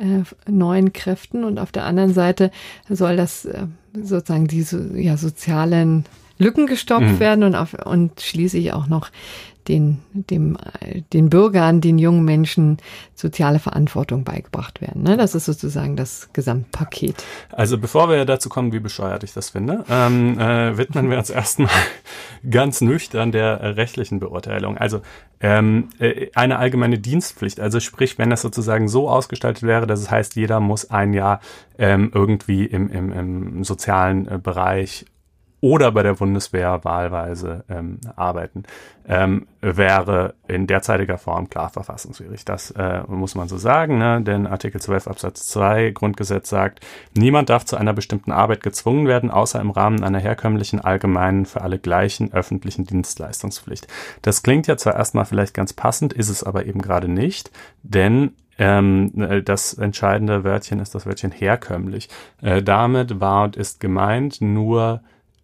äh, neuen Kräften und auf der anderen Seite soll das äh, sozusagen diese ja, sozialen Lücken gestopft mhm. werden und, auf, und schließlich auch noch den, dem, den Bürgern, den jungen Menschen soziale Verantwortung beigebracht werden. Ne? Das ist sozusagen das Gesamtpaket. Also bevor wir dazu kommen, wie bescheuert ich das finde, ähm, äh, widmen wir uns erstmal ganz nüchtern der rechtlichen Beurteilung. Also ähm, äh, eine allgemeine Dienstpflicht, also sprich, wenn das sozusagen so ausgestaltet wäre, dass es heißt, jeder muss ein Jahr ähm, irgendwie im, im, im sozialen äh, Bereich oder bei der Bundeswehr wahlweise ähm, arbeiten, ähm, wäre in derzeitiger Form klar verfassungswidrig. Das äh, muss man so sagen, ne? denn Artikel 12 Absatz 2 Grundgesetz sagt, niemand darf zu einer bestimmten Arbeit gezwungen werden, außer im Rahmen einer herkömmlichen, allgemeinen, für alle gleichen öffentlichen Dienstleistungspflicht. Das klingt ja zwar erstmal vielleicht ganz passend, ist es aber eben gerade nicht, denn ähm, das entscheidende Wörtchen ist das Wörtchen herkömmlich. Äh, damit war und ist gemeint nur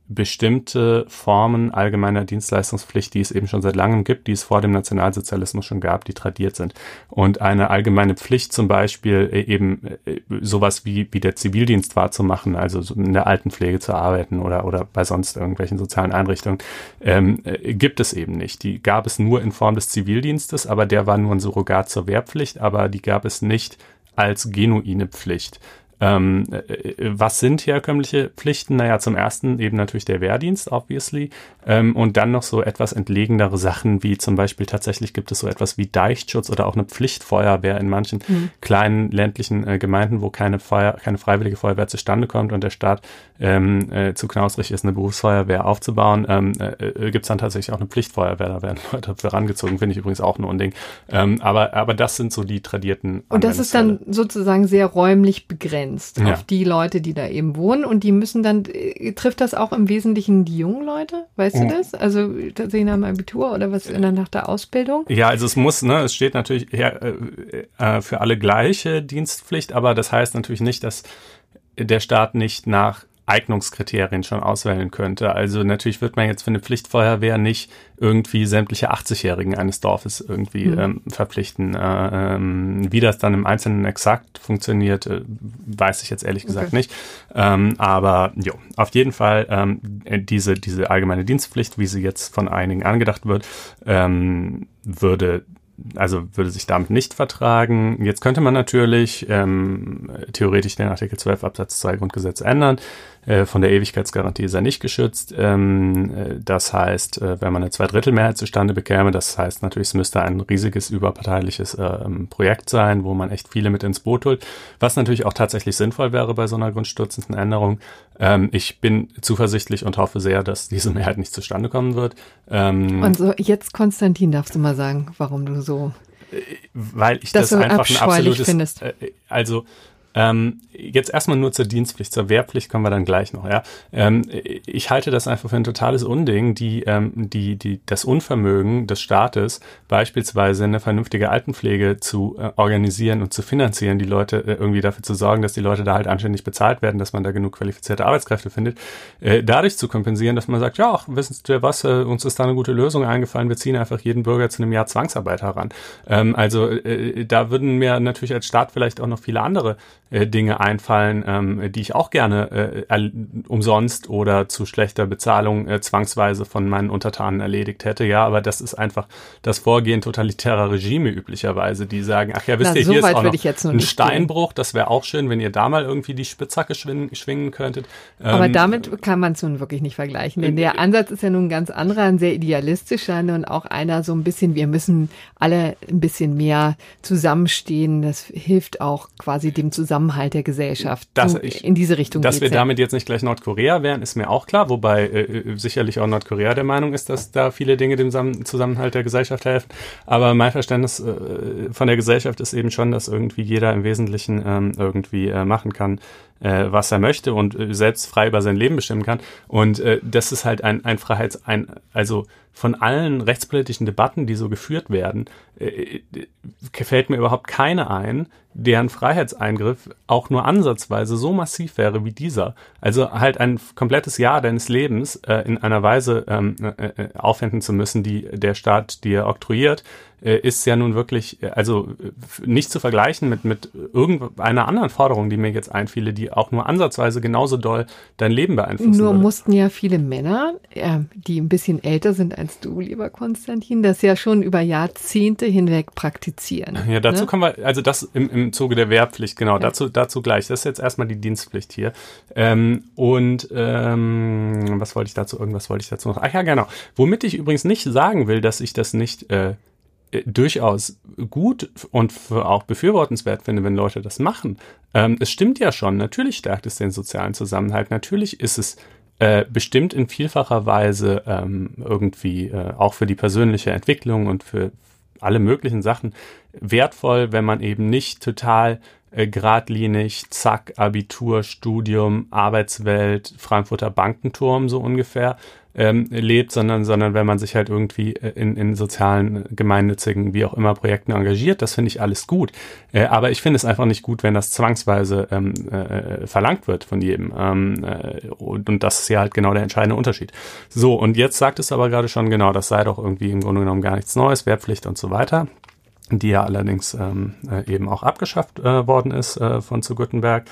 bestimmte Formen allgemeiner Dienstleistungspflicht, die es eben schon seit langem gibt, die es vor dem Nationalsozialismus schon gab, die tradiert sind. Und eine allgemeine Pflicht zum Beispiel äh, eben äh, sowas wie, wie der Zivildienst wahrzumachen, also in der Altenpflege zu arbeiten oder, oder bei sonst irgendwelchen sozialen Einrichtungen, ähm, äh, gibt es eben nicht. Die gab es nur in Form des Zivildienstes, aber der war nur ein Surrogat zur Wehrpflicht, aber die gab es nicht als genuine Pflicht. Ähm, äh, äh, was sind herkömmliche Pflichten? Naja, zum ersten eben natürlich der Wehrdienst, obviously. Ähm, und dann noch so etwas entlegenere Sachen, wie zum Beispiel tatsächlich gibt es so etwas wie Deichschutz oder auch eine Pflichtfeuerwehr in manchen mhm. kleinen ländlichen äh, Gemeinden, wo keine Feuer, keine freiwillige Feuerwehr zustande kommt und der Staat ähm, äh, zu knausrig ist, eine Berufsfeuerwehr aufzubauen. Ähm, äh, äh gibt es dann tatsächlich auch eine Pflichtfeuerwehr, da werden Leute dafür rangezogen, finde ich übrigens auch ein Unding. Ähm, aber, aber das sind so die tradierten. Und das ist dann sozusagen sehr räumlich begrenzt begrenzt ja. auf die Leute, die da eben wohnen und die müssen dann, äh, trifft das auch im Wesentlichen die jungen Leute? Weißt mhm. du das? Also tatsächlich nach dem Abitur oder was der, nach der Ausbildung? Ja, also es muss, ne, es steht natürlich ja, äh, äh, für alle gleiche Dienstpflicht, aber das heißt natürlich nicht, dass der Staat nicht nach Eignungskriterien schon auswählen könnte. Also natürlich wird man jetzt für eine Pflichtfeuerwehr nicht irgendwie sämtliche 80-Jährigen eines Dorfes irgendwie mhm. ähm, verpflichten. Äh, ähm, wie das dann im Einzelnen exakt funktioniert, äh, weiß ich jetzt ehrlich gesagt okay. nicht. Ähm, aber jo, auf jeden Fall ähm, diese, diese allgemeine Dienstpflicht, wie sie jetzt von einigen angedacht wird, ähm, würde also würde sich damit nicht vertragen. Jetzt könnte man natürlich ähm, theoretisch den Artikel 12 Absatz 2 Grundgesetz ändern. Äh, von der Ewigkeitsgarantie ist er nicht geschützt. Ähm, äh, das heißt, äh, wenn man eine Zweidrittelmehrheit zustande bekäme, das heißt natürlich, es müsste ein riesiges überparteiliches ähm, Projekt sein, wo man echt viele mit ins Boot holt, was natürlich auch tatsächlich sinnvoll wäre bei so einer grundstürzenden Änderung. Ähm, ich bin zuversichtlich und hoffe sehr, dass diese Mehrheit nicht zustande kommen wird. und so, jetzt Konstantin, darfst du mal sagen, warum du so weil ich das, das einfach ein absolutes, findest. also ähm, jetzt erstmal nur zur Dienstpflicht, zur Wehrpflicht kommen wir dann gleich noch. Ja, ähm, ich halte das einfach für ein totales Unding, die, ähm, die, die das Unvermögen des Staates beispielsweise eine vernünftige Altenpflege zu äh, organisieren und zu finanzieren, die Leute äh, irgendwie dafür zu sorgen, dass die Leute da halt anständig bezahlt werden, dass man da genug qualifizierte Arbeitskräfte findet, äh, dadurch zu kompensieren, dass man sagt, ja, ach, wissen Sie was, äh, uns ist da eine gute Lösung eingefallen, wir ziehen einfach jeden Bürger zu einem Jahr Zwangsarbeit heran. Ähm, also äh, da würden mir natürlich als Staat vielleicht auch noch viele andere äh, Dinge einfallen, ähm, die ich auch gerne äh, umsonst oder zu schlechter Bezahlung äh, zwangsweise von meinen Untertanen erledigt hätte. Ja, aber das ist einfach das Vorgehen totalitärer Regime üblicherweise, die sagen, ach ja, wisst Na, ihr, so hier ist auch noch ein Steinbruch, das wäre auch schön, wenn ihr da mal irgendwie die Spitzhacke schwingen, schwingen könntet. aber ähm, damit kann man es nun wirklich nicht vergleichen, denn der Ansatz ist ja nun ein ganz anderer, ein sehr idealistischer und auch einer so ein bisschen, wir müssen alle ein bisschen mehr zusammenstehen. Das hilft auch quasi dem Zusammenhang Zusammenhalt der Gesellschaft. Das, so ich, in diese Richtung. Dass wir ja. damit jetzt nicht gleich Nordkorea wären, ist mir auch klar, wobei äh, äh, sicherlich auch Nordkorea der Meinung ist, dass da viele Dinge dem Zusammenhalt der Gesellschaft helfen. Aber mein Verständnis äh, von der Gesellschaft ist eben schon, dass irgendwie jeder im Wesentlichen ähm, irgendwie äh, machen kann, äh, was er möchte und äh, selbst frei über sein Leben bestimmen kann. Und äh, das ist halt ein, ein Freiheits-, ein, also von allen rechtspolitischen Debatten, die so geführt werden, äh, fällt mir überhaupt keine ein, deren Freiheitseingriff auch nur ansatzweise so massiv wäre wie dieser. Also halt ein komplettes Jahr deines Lebens äh, in einer Weise ähm, äh, äh aufwenden zu müssen, die der Staat dir oktroyiert, äh, ist ja nun wirklich, äh, also nicht zu vergleichen mit, mit irgendeiner anderen Forderung, die mir jetzt einfiele, die auch nur ansatzweise genauso doll dein Leben beeinflussen Nur würde. mussten ja viele Männer, äh, die ein bisschen älter sind als du, lieber Konstantin, das ja schon über Jahrzehnte hinweg praktizieren. Ja, dazu ne? kommen wir, also das im, im Zuge der Wehrpflicht, genau, ja. dazu, dazu gleich. Das ist jetzt erstmal die Dienstpflicht hier. Ähm, und ähm, was wollte ich dazu, irgendwas wollte ich dazu noch? Ach ja, genau. Womit ich übrigens nicht sagen will, dass ich das nicht äh, äh, durchaus gut und auch befürwortenswert finde, wenn Leute das machen. Ähm, es stimmt ja schon, natürlich stärkt es den sozialen Zusammenhalt, natürlich ist es äh, bestimmt in vielfacher Weise ähm, irgendwie äh, auch für die persönliche Entwicklung und für alle möglichen Sachen wertvoll, wenn man eben nicht total äh, geradlinig, zack, Abitur, Studium, Arbeitswelt, Frankfurter Bankenturm so ungefähr ähm, lebt, sondern, sondern wenn man sich halt irgendwie äh, in, in sozialen, gemeinnützigen, wie auch immer Projekten engagiert, das finde ich alles gut. Äh, aber ich finde es einfach nicht gut, wenn das zwangsweise ähm, äh, verlangt wird von jedem. Ähm, äh, und, und das ist ja halt genau der entscheidende Unterschied. So, und jetzt sagt es aber gerade schon genau, das sei doch irgendwie im Grunde genommen gar nichts Neues, Wehrpflicht und so weiter die ja allerdings ähm, äh, eben auch abgeschafft äh, worden ist äh, von zu Gutenberg.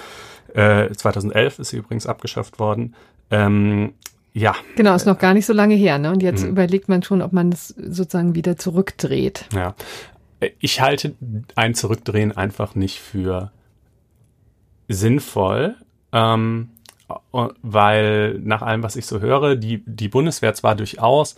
Äh, 2011 ist sie übrigens abgeschafft worden. Ähm, ja. Genau, ist noch gar nicht so lange her, ne? Und jetzt mhm. überlegt man schon, ob man es sozusagen wieder zurückdreht. Ja. Ich halte ein Zurückdrehen einfach nicht für sinnvoll, ähm, weil nach allem, was ich so höre, die, die Bundeswehr zwar durchaus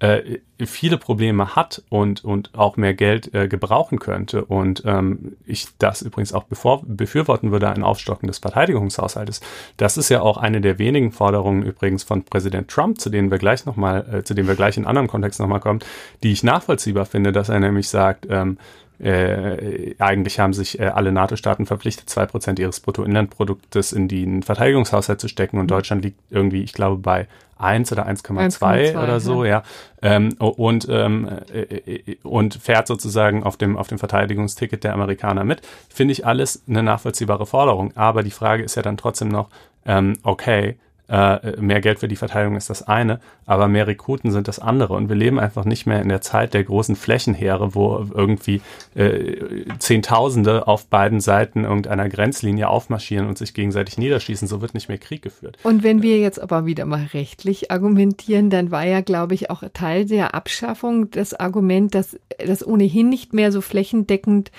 äh, viele Probleme hat und, und auch mehr Geld äh, gebrauchen könnte. Und ähm, ich das übrigens auch bevor, befürworten würde, ein Aufstocken des Verteidigungshaushaltes. Das ist ja auch eine der wenigen Forderungen übrigens von Präsident Trump, zu denen wir gleich nochmal, äh, zu denen wir gleich in anderen Kontext nochmal kommen, die ich nachvollziehbar finde, dass er nämlich sagt, ähm, äh, eigentlich haben sich äh, alle NATO-Staaten verpflichtet, zwei Prozent ihres Bruttoinlandproduktes in den Verteidigungshaushalt zu stecken und mhm. Deutschland liegt irgendwie, ich glaube, bei 1 oder 1,2 oder so, ja. Ähm, und, ähm, äh, äh, und fährt sozusagen auf dem, auf dem Verteidigungsticket der Amerikaner mit. Finde ich alles eine nachvollziehbare Forderung. Aber die Frage ist ja dann trotzdem noch, ähm, okay, äh, mehr Geld für die Verteidigung ist das eine, aber mehr Rekruten sind das andere. Und wir leben einfach nicht mehr in der Zeit der großen Flächenheere, wo irgendwie äh, Zehntausende auf beiden Seiten irgendeiner Grenzlinie aufmarschieren und sich gegenseitig niederschießen. So wird nicht mehr Krieg geführt. Und wenn wir jetzt aber wieder mal rechtlich argumentieren, dann war ja, glaube ich, auch Teil der Abschaffung das Argument, dass das ohnehin nicht mehr so flächendeckend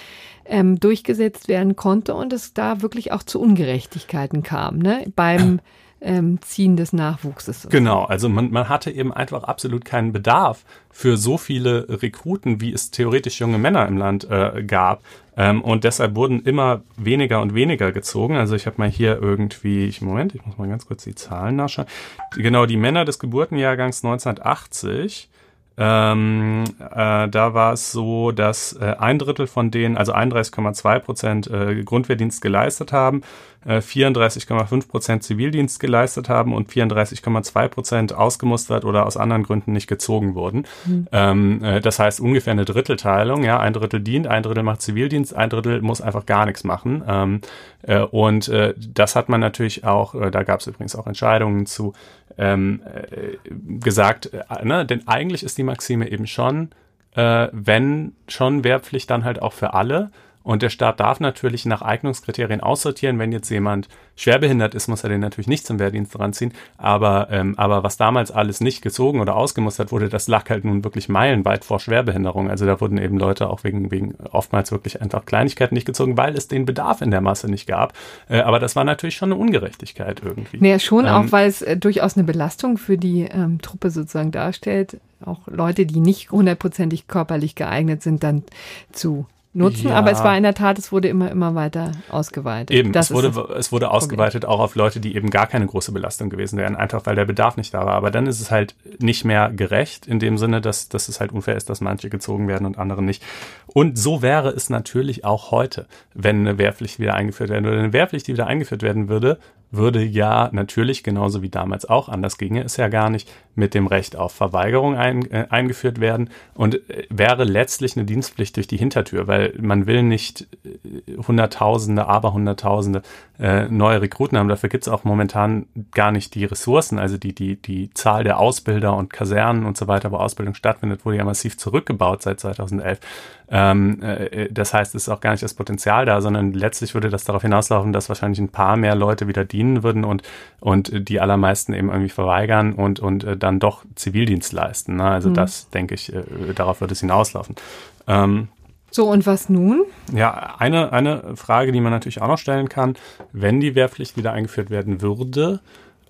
ähm, durchgesetzt werden konnte und es da wirklich auch zu Ungerechtigkeiten kam. Ne? Beim ähm, Ziehen des Nachwuchses. Genau, also man, man hatte eben einfach absolut keinen Bedarf für so viele Rekruten, wie es theoretisch junge Männer im Land äh, gab. Ähm, und deshalb wurden immer weniger und weniger gezogen. Also ich habe mal hier irgendwie, ich, Moment, ich muss mal ganz kurz die Zahlen nachschauen. Genau, die Männer des Geburtenjahrgangs 1980 ähm, äh, da war es so, dass äh, ein Drittel von denen, also 31,2 Prozent äh, Grundwehrdienst geleistet haben, 34,5 Prozent Zivildienst geleistet haben und 34,2 Prozent ausgemustert oder aus anderen Gründen nicht gezogen wurden. Mhm. Ähm, äh, das heißt ungefähr eine Drittelteilung. Ja, ein Drittel dient, ein Drittel macht Zivildienst, ein Drittel muss einfach gar nichts machen. Ähm, äh, und äh, das hat man natürlich auch, äh, da gab es übrigens auch Entscheidungen zu, ähm, äh, gesagt, äh, ne? denn eigentlich ist die Maxime eben schon, äh, wenn schon Wehrpflicht, dann halt auch für alle. Und der Staat darf natürlich nach Eignungskriterien aussortieren. Wenn jetzt jemand schwerbehindert ist, muss er den natürlich nicht zum Wehrdienst ranziehen. Aber, ähm, aber was damals alles nicht gezogen oder ausgemustert wurde, das lag halt nun wirklich meilenweit vor Schwerbehinderung. Also da wurden eben Leute auch wegen, wegen oftmals wirklich einfach Kleinigkeiten nicht gezogen, weil es den Bedarf in der Masse nicht gab. Äh, aber das war natürlich schon eine Ungerechtigkeit irgendwie. Naja, schon ähm, auch, weil es äh, durchaus eine Belastung für die ähm, Truppe sozusagen darstellt. Auch Leute, die nicht hundertprozentig körperlich geeignet sind, dann zu nutzen, ja. aber es war in der Tat, es wurde immer, immer weiter ausgeweitet. Eben, das es wurde, es wurde ausgeweitet auch auf Leute, die eben gar keine große Belastung gewesen wären, einfach weil der Bedarf nicht da war. Aber dann ist es halt nicht mehr gerecht in dem Sinne, dass, dass es halt unfair ist, dass manche gezogen werden und andere nicht. Und so wäre es natürlich auch heute, wenn eine Wehrpflicht wieder eingeführt werden würde. Eine Wehrpflicht, die wieder eingeführt werden würde, würde ja natürlich, genauso wie damals auch, anders ginge es ja gar nicht, mit dem Recht auf Verweigerung ein, äh, eingeführt werden und äh, wäre letztlich eine Dienstpflicht durch die Hintertür, weil man will nicht äh, Hunderttausende, aber Hunderttausende äh, neue Rekruten haben. Dafür gibt es auch momentan gar nicht die Ressourcen, also die, die, die Zahl der Ausbilder und Kasernen und so weiter, wo Ausbildung stattfindet, wurde ja massiv zurückgebaut seit 2011. Ähm, äh, das heißt, es ist auch gar nicht das Potenzial da, sondern letztlich würde das darauf hinauslaufen, dass wahrscheinlich ein paar mehr Leute wieder dienen würden und, und die allermeisten eben irgendwie verweigern und, und äh, dann doch Zivildienst leisten. Ne? Also mhm. das, denke ich, äh, darauf würde es hinauslaufen. Ähm, so, und was nun? Ja, eine, eine Frage, die man natürlich auch noch stellen kann, wenn die Wehrpflicht wieder eingeführt werden würde,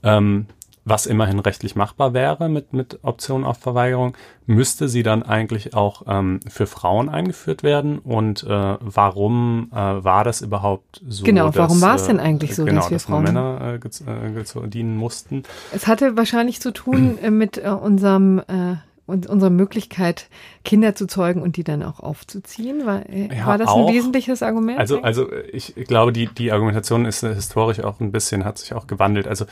ähm, was immerhin rechtlich machbar wäre mit, mit Option auf Verweigerung, müsste sie dann eigentlich auch ähm, für Frauen eingeführt werden? Und äh, warum äh, war das überhaupt so? Genau, dass, warum war es denn eigentlich so, genau, dass wir dass Frauen Männer äh, dienen mussten? Es hatte wahrscheinlich zu tun äh, mit äh, unserem äh, und unsere Möglichkeit, Kinder zu zeugen und die dann auch aufzuziehen? War, äh, ja, war das auch. ein wesentliches Argument? Also, also ich glaube, die, die Argumentation ist historisch auch ein bisschen, hat sich auch gewandelt. Also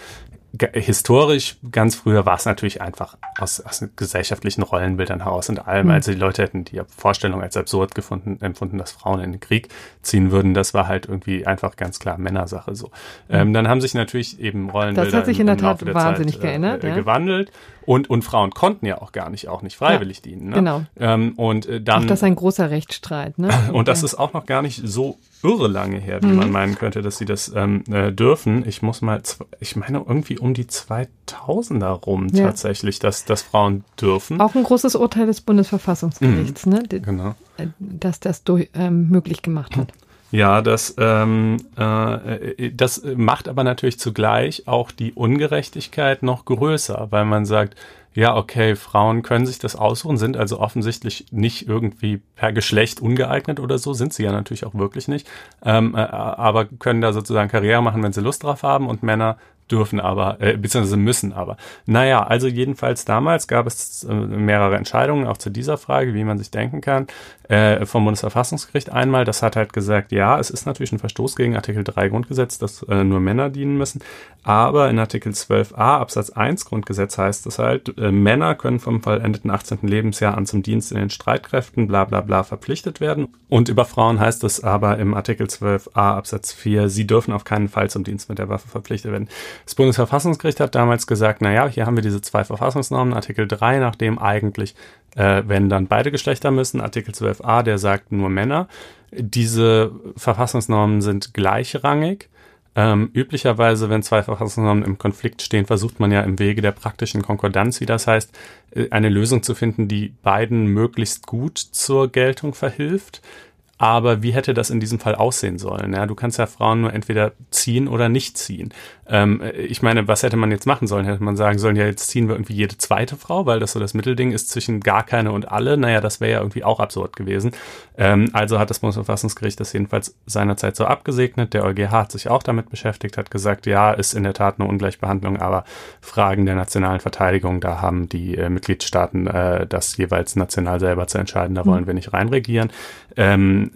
historisch, ganz früher war es natürlich einfach aus, aus gesellschaftlichen Rollenbildern heraus und allem. Mhm. Also die Leute hätten die Vorstellung als absurd gefunden, empfunden, dass Frauen in den Krieg ziehen würden. Das war halt irgendwie einfach ganz klar Männersache so. Mhm. Ähm, dann haben sich natürlich eben Rollenbilder das hat sich in, der Tat der wahnsinnig Zeit, geändert, äh, ja. gewandelt. Und, und Frauen konnten ja auch gar nicht, auch nicht freiwillig ja, dienen. Ne? Genau. Ähm, und äh, dann, auch das ist ein großer Rechtsstreit. Ne? und das ist auch noch gar nicht so irre lange her, wie mhm. man meinen könnte, dass sie das ähm, äh, dürfen. Ich muss mal, ich meine irgendwie um die 2000er rum ja. tatsächlich, dass, dass Frauen dürfen. Auch ein großes Urteil des Bundesverfassungsgerichts, mhm. ne? genau. Äh, dass das durch, ähm, möglich gemacht hat. Ja, das, ähm, äh, das macht aber natürlich zugleich auch die Ungerechtigkeit noch größer, weil man sagt, ja, okay, Frauen können sich das aussuchen, sind also offensichtlich nicht irgendwie per Geschlecht ungeeignet oder so, sind sie ja natürlich auch wirklich nicht, ähm, äh, aber können da sozusagen Karriere machen, wenn sie Lust drauf haben und Männer dürfen aber, äh, beziehungsweise müssen aber. Naja, also jedenfalls damals gab es äh, mehrere Entscheidungen, auch zu dieser Frage, wie man sich denken kann, äh, vom Bundesverfassungsgericht einmal. Das hat halt gesagt, ja, es ist natürlich ein Verstoß gegen Artikel 3 Grundgesetz, dass äh, nur Männer dienen müssen. Aber in Artikel 12a Absatz 1 Grundgesetz heißt es halt, äh, Männer können vom vollendeten 18. Lebensjahr an zum Dienst in den Streitkräften bla bla bla verpflichtet werden. Und über Frauen heißt es aber im Artikel 12a Absatz 4, sie dürfen auf keinen Fall zum Dienst mit der Waffe verpflichtet werden. Das Bundesverfassungsgericht hat damals gesagt, na ja, hier haben wir diese zwei Verfassungsnormen, Artikel 3, nachdem eigentlich, äh, wenn dann beide Geschlechter müssen, Artikel 12a, der sagt nur Männer. Diese Verfassungsnormen sind gleichrangig. Ähm, üblicherweise, wenn zwei Verfassungsnormen im Konflikt stehen, versucht man ja im Wege der praktischen Konkordanz, wie das heißt, äh, eine Lösung zu finden, die beiden möglichst gut zur Geltung verhilft. Aber wie hätte das in diesem Fall aussehen sollen? Ja, du kannst ja Frauen nur entweder ziehen oder nicht ziehen. Ähm, ich meine, was hätte man jetzt machen sollen? Hätte man sagen sollen, ja, jetzt ziehen wir irgendwie jede zweite Frau, weil das so das Mittelding ist zwischen gar keine und alle. Naja, das wäre ja irgendwie auch absurd gewesen. Ähm, also hat das Bundesverfassungsgericht das jedenfalls seinerzeit so abgesegnet. Der EuGH hat sich auch damit beschäftigt, hat gesagt, ja, ist in der Tat eine Ungleichbehandlung, aber Fragen der nationalen Verteidigung, da haben die äh, Mitgliedstaaten äh, das jeweils national selber zu entscheiden, da wollen mhm. wir nicht reinregieren. Ähm,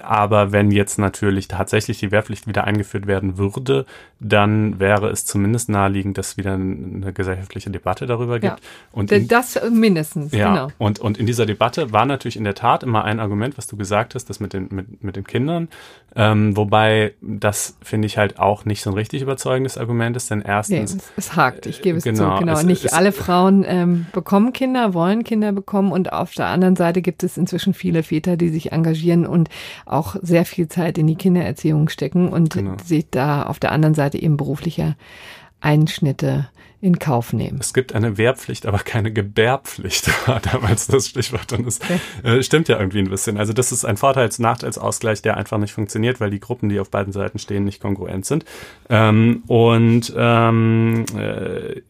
aber wenn jetzt natürlich tatsächlich die Wehrpflicht wieder eingeführt werden würde, dann wäre es zumindest naheliegend, dass es wieder eine gesellschaftliche Debatte darüber gibt. Ja, und in, das mindestens, ja, genau. Und, und in dieser Debatte war natürlich in der Tat immer ein Argument, was du gesagt hast, das mit den, mit, mit den Kindern. Ähm, wobei das finde ich halt auch nicht so ein richtig überzeugendes Argument ist, denn erstens. Nee, es, es hakt, ich gebe es genau, zu. Genau, es, nicht es, alle Frauen ähm, bekommen Kinder, wollen Kinder bekommen und auf der anderen Seite gibt es inzwischen viele Väter, die sich engagieren und auch sehr viel Zeit in die Kindererziehung stecken und genau. sich da auf der anderen Seite eben berufliche Einschnitte in Kauf nehmen. Es gibt eine Wehrpflicht, aber keine Gebärpflicht, war damals das Stichwort. Und es okay. äh, stimmt ja irgendwie ein bisschen. Also das ist ein Vorteils-Nachteilsausgleich, der einfach nicht funktioniert, weil die Gruppen, die auf beiden Seiten stehen, nicht kongruent sind. Ähm, und ähm, äh,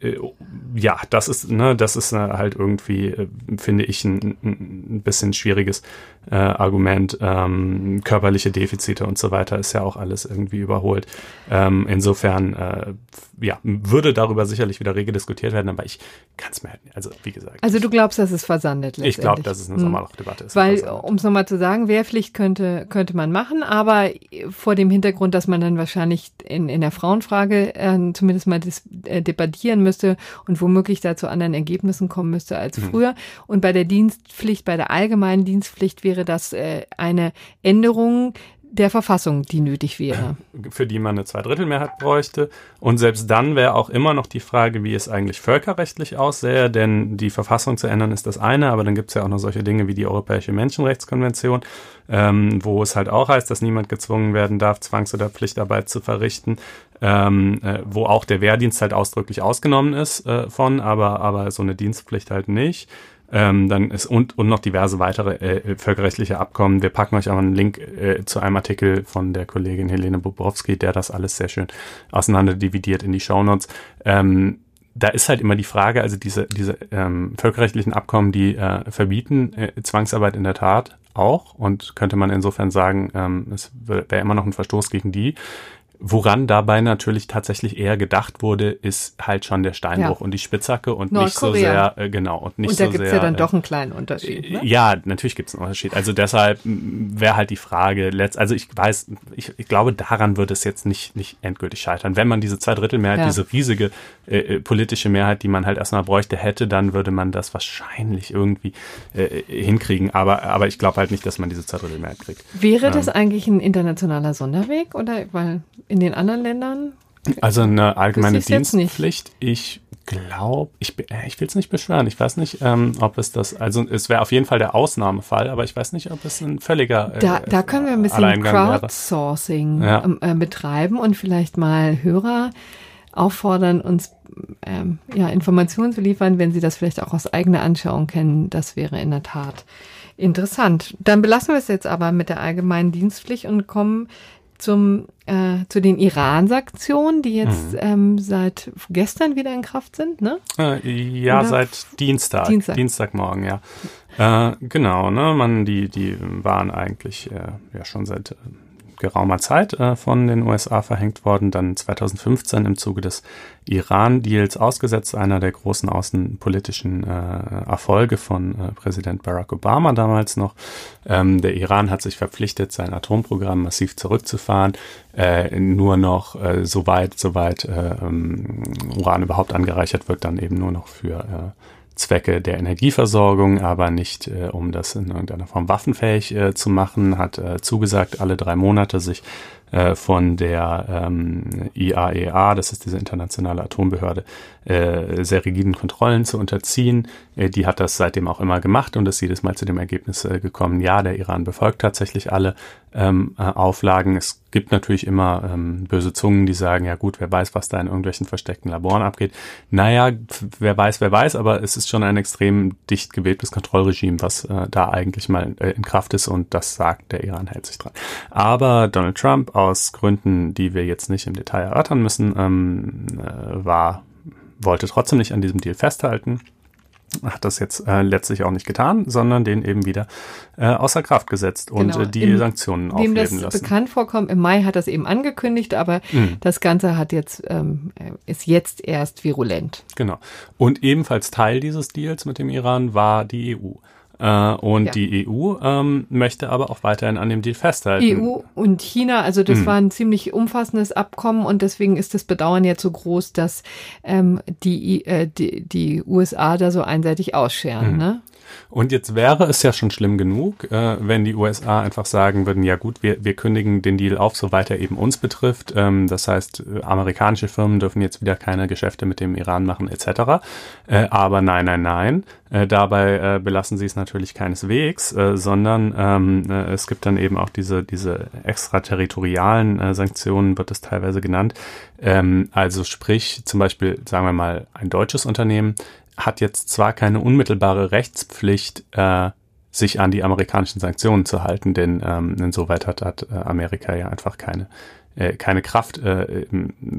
ja, das ist, ne, das ist äh, halt irgendwie, äh, finde ich, ein, ein bisschen schwieriges äh, Argument. Ähm, körperliche Defizite und so weiter ist ja auch alles irgendwie überholt. Ähm, insofern, äh, ja, würde darüber sicherlich wieder rege diskutiert werden, aber ich kann es mir halt, also wie gesagt. Also du glaubst, dass es versandet Ich glaube, dass es eine hm. Sommerlochdebatte ist. Weil, um es nochmal zu sagen, Wehrpflicht könnte, könnte man machen, aber vor dem Hintergrund, dass man dann wahrscheinlich in, in der Frauenfrage äh, zumindest mal dis, äh, debattieren müsste und womöglich da zu anderen Ergebnissen kommen müsste als mhm. früher. Und bei der Dienstpflicht, bei der allgemeinen Dienstpflicht wäre das äh, eine Änderung, der Verfassung, die nötig wäre. Für die man eine Zweidrittelmehrheit bräuchte. Und selbst dann wäre auch immer noch die Frage, wie es eigentlich völkerrechtlich aussähe, denn die Verfassung zu ändern ist das eine, aber dann gibt es ja auch noch solche Dinge wie die Europäische Menschenrechtskonvention, ähm, wo es halt auch heißt, dass niemand gezwungen werden darf, Zwangs- oder Pflichtarbeit zu verrichten, ähm, äh, wo auch der Wehrdienst halt ausdrücklich ausgenommen ist äh, von, aber, aber so eine Dienstpflicht halt nicht. Ähm, dann ist und, und noch diverse weitere äh, völkerrechtliche Abkommen. Wir packen euch aber einen Link äh, zu einem Artikel von der Kollegin Helene Bobrowski, der das alles sehr schön auseinander dividiert in die Shownotes. Ähm, da ist halt immer die Frage, also diese, diese ähm, völkerrechtlichen Abkommen, die äh, verbieten äh, Zwangsarbeit in der Tat auch und könnte man insofern sagen, ähm, es wäre immer noch ein Verstoß gegen die. Woran dabei natürlich tatsächlich eher gedacht wurde, ist halt schon der Steinbruch ja. und die Spitzhacke und nicht so sehr, äh, genau, und nicht und da so gibt's sehr. ja dann äh, doch einen kleinen Unterschied. Ne? Ja, natürlich gibt's einen Unterschied. Also deshalb wäre halt die Frage, letzt, also ich weiß, ich, ich glaube, daran wird es jetzt nicht, nicht endgültig scheitern. Wenn man diese Zweidrittelmehrheit, ja. diese riesige äh, äh, politische Mehrheit, die man halt erstmal bräuchte, hätte, dann würde man das wahrscheinlich irgendwie äh, hinkriegen. Aber, aber ich glaube halt nicht, dass man diese Zweidrittelmehrheit kriegt. Wäre ähm, das eigentlich ein internationaler Sonderweg oder weil in den anderen Ländern? Also eine allgemeine Dienstpflicht. Ich glaube, ich, äh, ich will es nicht beschweren. Ich weiß nicht, ähm, ob es das, also es wäre auf jeden Fall der Ausnahmefall, aber ich weiß nicht, ob es ein völliger. Äh, da, da können wir ein bisschen Crowdsourcing ja. Ähm, äh, betreiben und vielleicht mal Hörer auffordern, uns ähm, ja, Informationen zu liefern, wenn sie das vielleicht auch aus eigener Anschauung kennen. Das wäre in der Tat interessant. Dann belassen wir es jetzt aber mit der allgemeinen Dienstpflicht und kommen zum, äh, zu den Iran-Sanktionen, die jetzt mhm. ähm, seit gestern wieder in Kraft sind, ne? Äh, ja, Oder? seit Dienstag, Dienstag. Dienstagmorgen, ja. Äh, genau, ne? Man, die, die waren eigentlich äh, ja schon seit äh, geraumer Zeit äh, von den USA verhängt worden, dann 2015 im Zuge des Iran-Deals ausgesetzt, einer der großen außenpolitischen äh, Erfolge von äh, Präsident Barack Obama damals noch. Ähm, der Iran hat sich verpflichtet, sein Atomprogramm massiv zurückzufahren, äh, nur noch äh, soweit, soweit äh, ähm, Uran überhaupt angereichert wird, dann eben nur noch für äh, Zwecke der Energieversorgung, aber nicht äh, um das in irgendeiner Form waffenfähig äh, zu machen, hat äh, zugesagt, alle drei Monate sich äh, von der ähm, IAEA, e das ist diese internationale Atombehörde, äh, sehr rigiden Kontrollen zu unterziehen. Äh, die hat das seitdem auch immer gemacht und ist jedes Mal zu dem Ergebnis äh, gekommen, ja, der Iran befolgt tatsächlich alle ähm, äh, Auflagen. Es gibt natürlich immer ähm, böse Zungen, die sagen, ja gut, wer weiß, was da in irgendwelchen versteckten Laboren abgeht. Naja, wer weiß, wer weiß, aber es ist schon ein extrem dicht gewebtes Kontrollregime, was äh, da eigentlich mal in Kraft ist und das sagt, der Iran hält sich dran. Aber Donald Trump aus Gründen, die wir jetzt nicht im Detail erörtern müssen, ähm, äh, war, wollte trotzdem nicht an diesem Deal festhalten hat das jetzt äh, letztlich auch nicht getan, sondern den eben wieder äh, außer Kraft gesetzt und genau. äh, die Im, Sanktionen aufheben lassen. Wem das bekannt vorkommt, im Mai hat das eben angekündigt, aber mhm. das Ganze hat jetzt ähm, ist jetzt erst virulent. Genau. Und ebenfalls Teil dieses Deals mit dem Iran war die EU. Äh, und ja. die EU ähm, möchte aber auch weiterhin an dem Deal festhalten. EU und China, also das mhm. war ein ziemlich umfassendes Abkommen und deswegen ist das Bedauern jetzt so groß, dass ähm, die, äh, die, die USA da so einseitig ausscheren. Mhm. Ne? Und jetzt wäre es ja schon schlimm genug, äh, wenn die USA einfach sagen würden, ja gut, wir, wir kündigen den Deal auf, soweit er eben uns betrifft. Ähm, das heißt, äh, amerikanische Firmen dürfen jetzt wieder keine Geschäfte mit dem Iran machen etc. Äh, aber nein, nein, nein. Äh, dabei äh, belassen sie es natürlich keineswegs, äh, sondern ähm, äh, es gibt dann eben auch diese, diese extraterritorialen äh, Sanktionen, wird es teilweise genannt. Ähm, also sprich, zum Beispiel, sagen wir mal, ein deutsches Unternehmen hat jetzt zwar keine unmittelbare Rechtspflicht, äh, sich an die amerikanischen Sanktionen zu halten, denn ähm, insoweit hat, hat äh, Amerika ja einfach keine äh, keine Kraft, äh,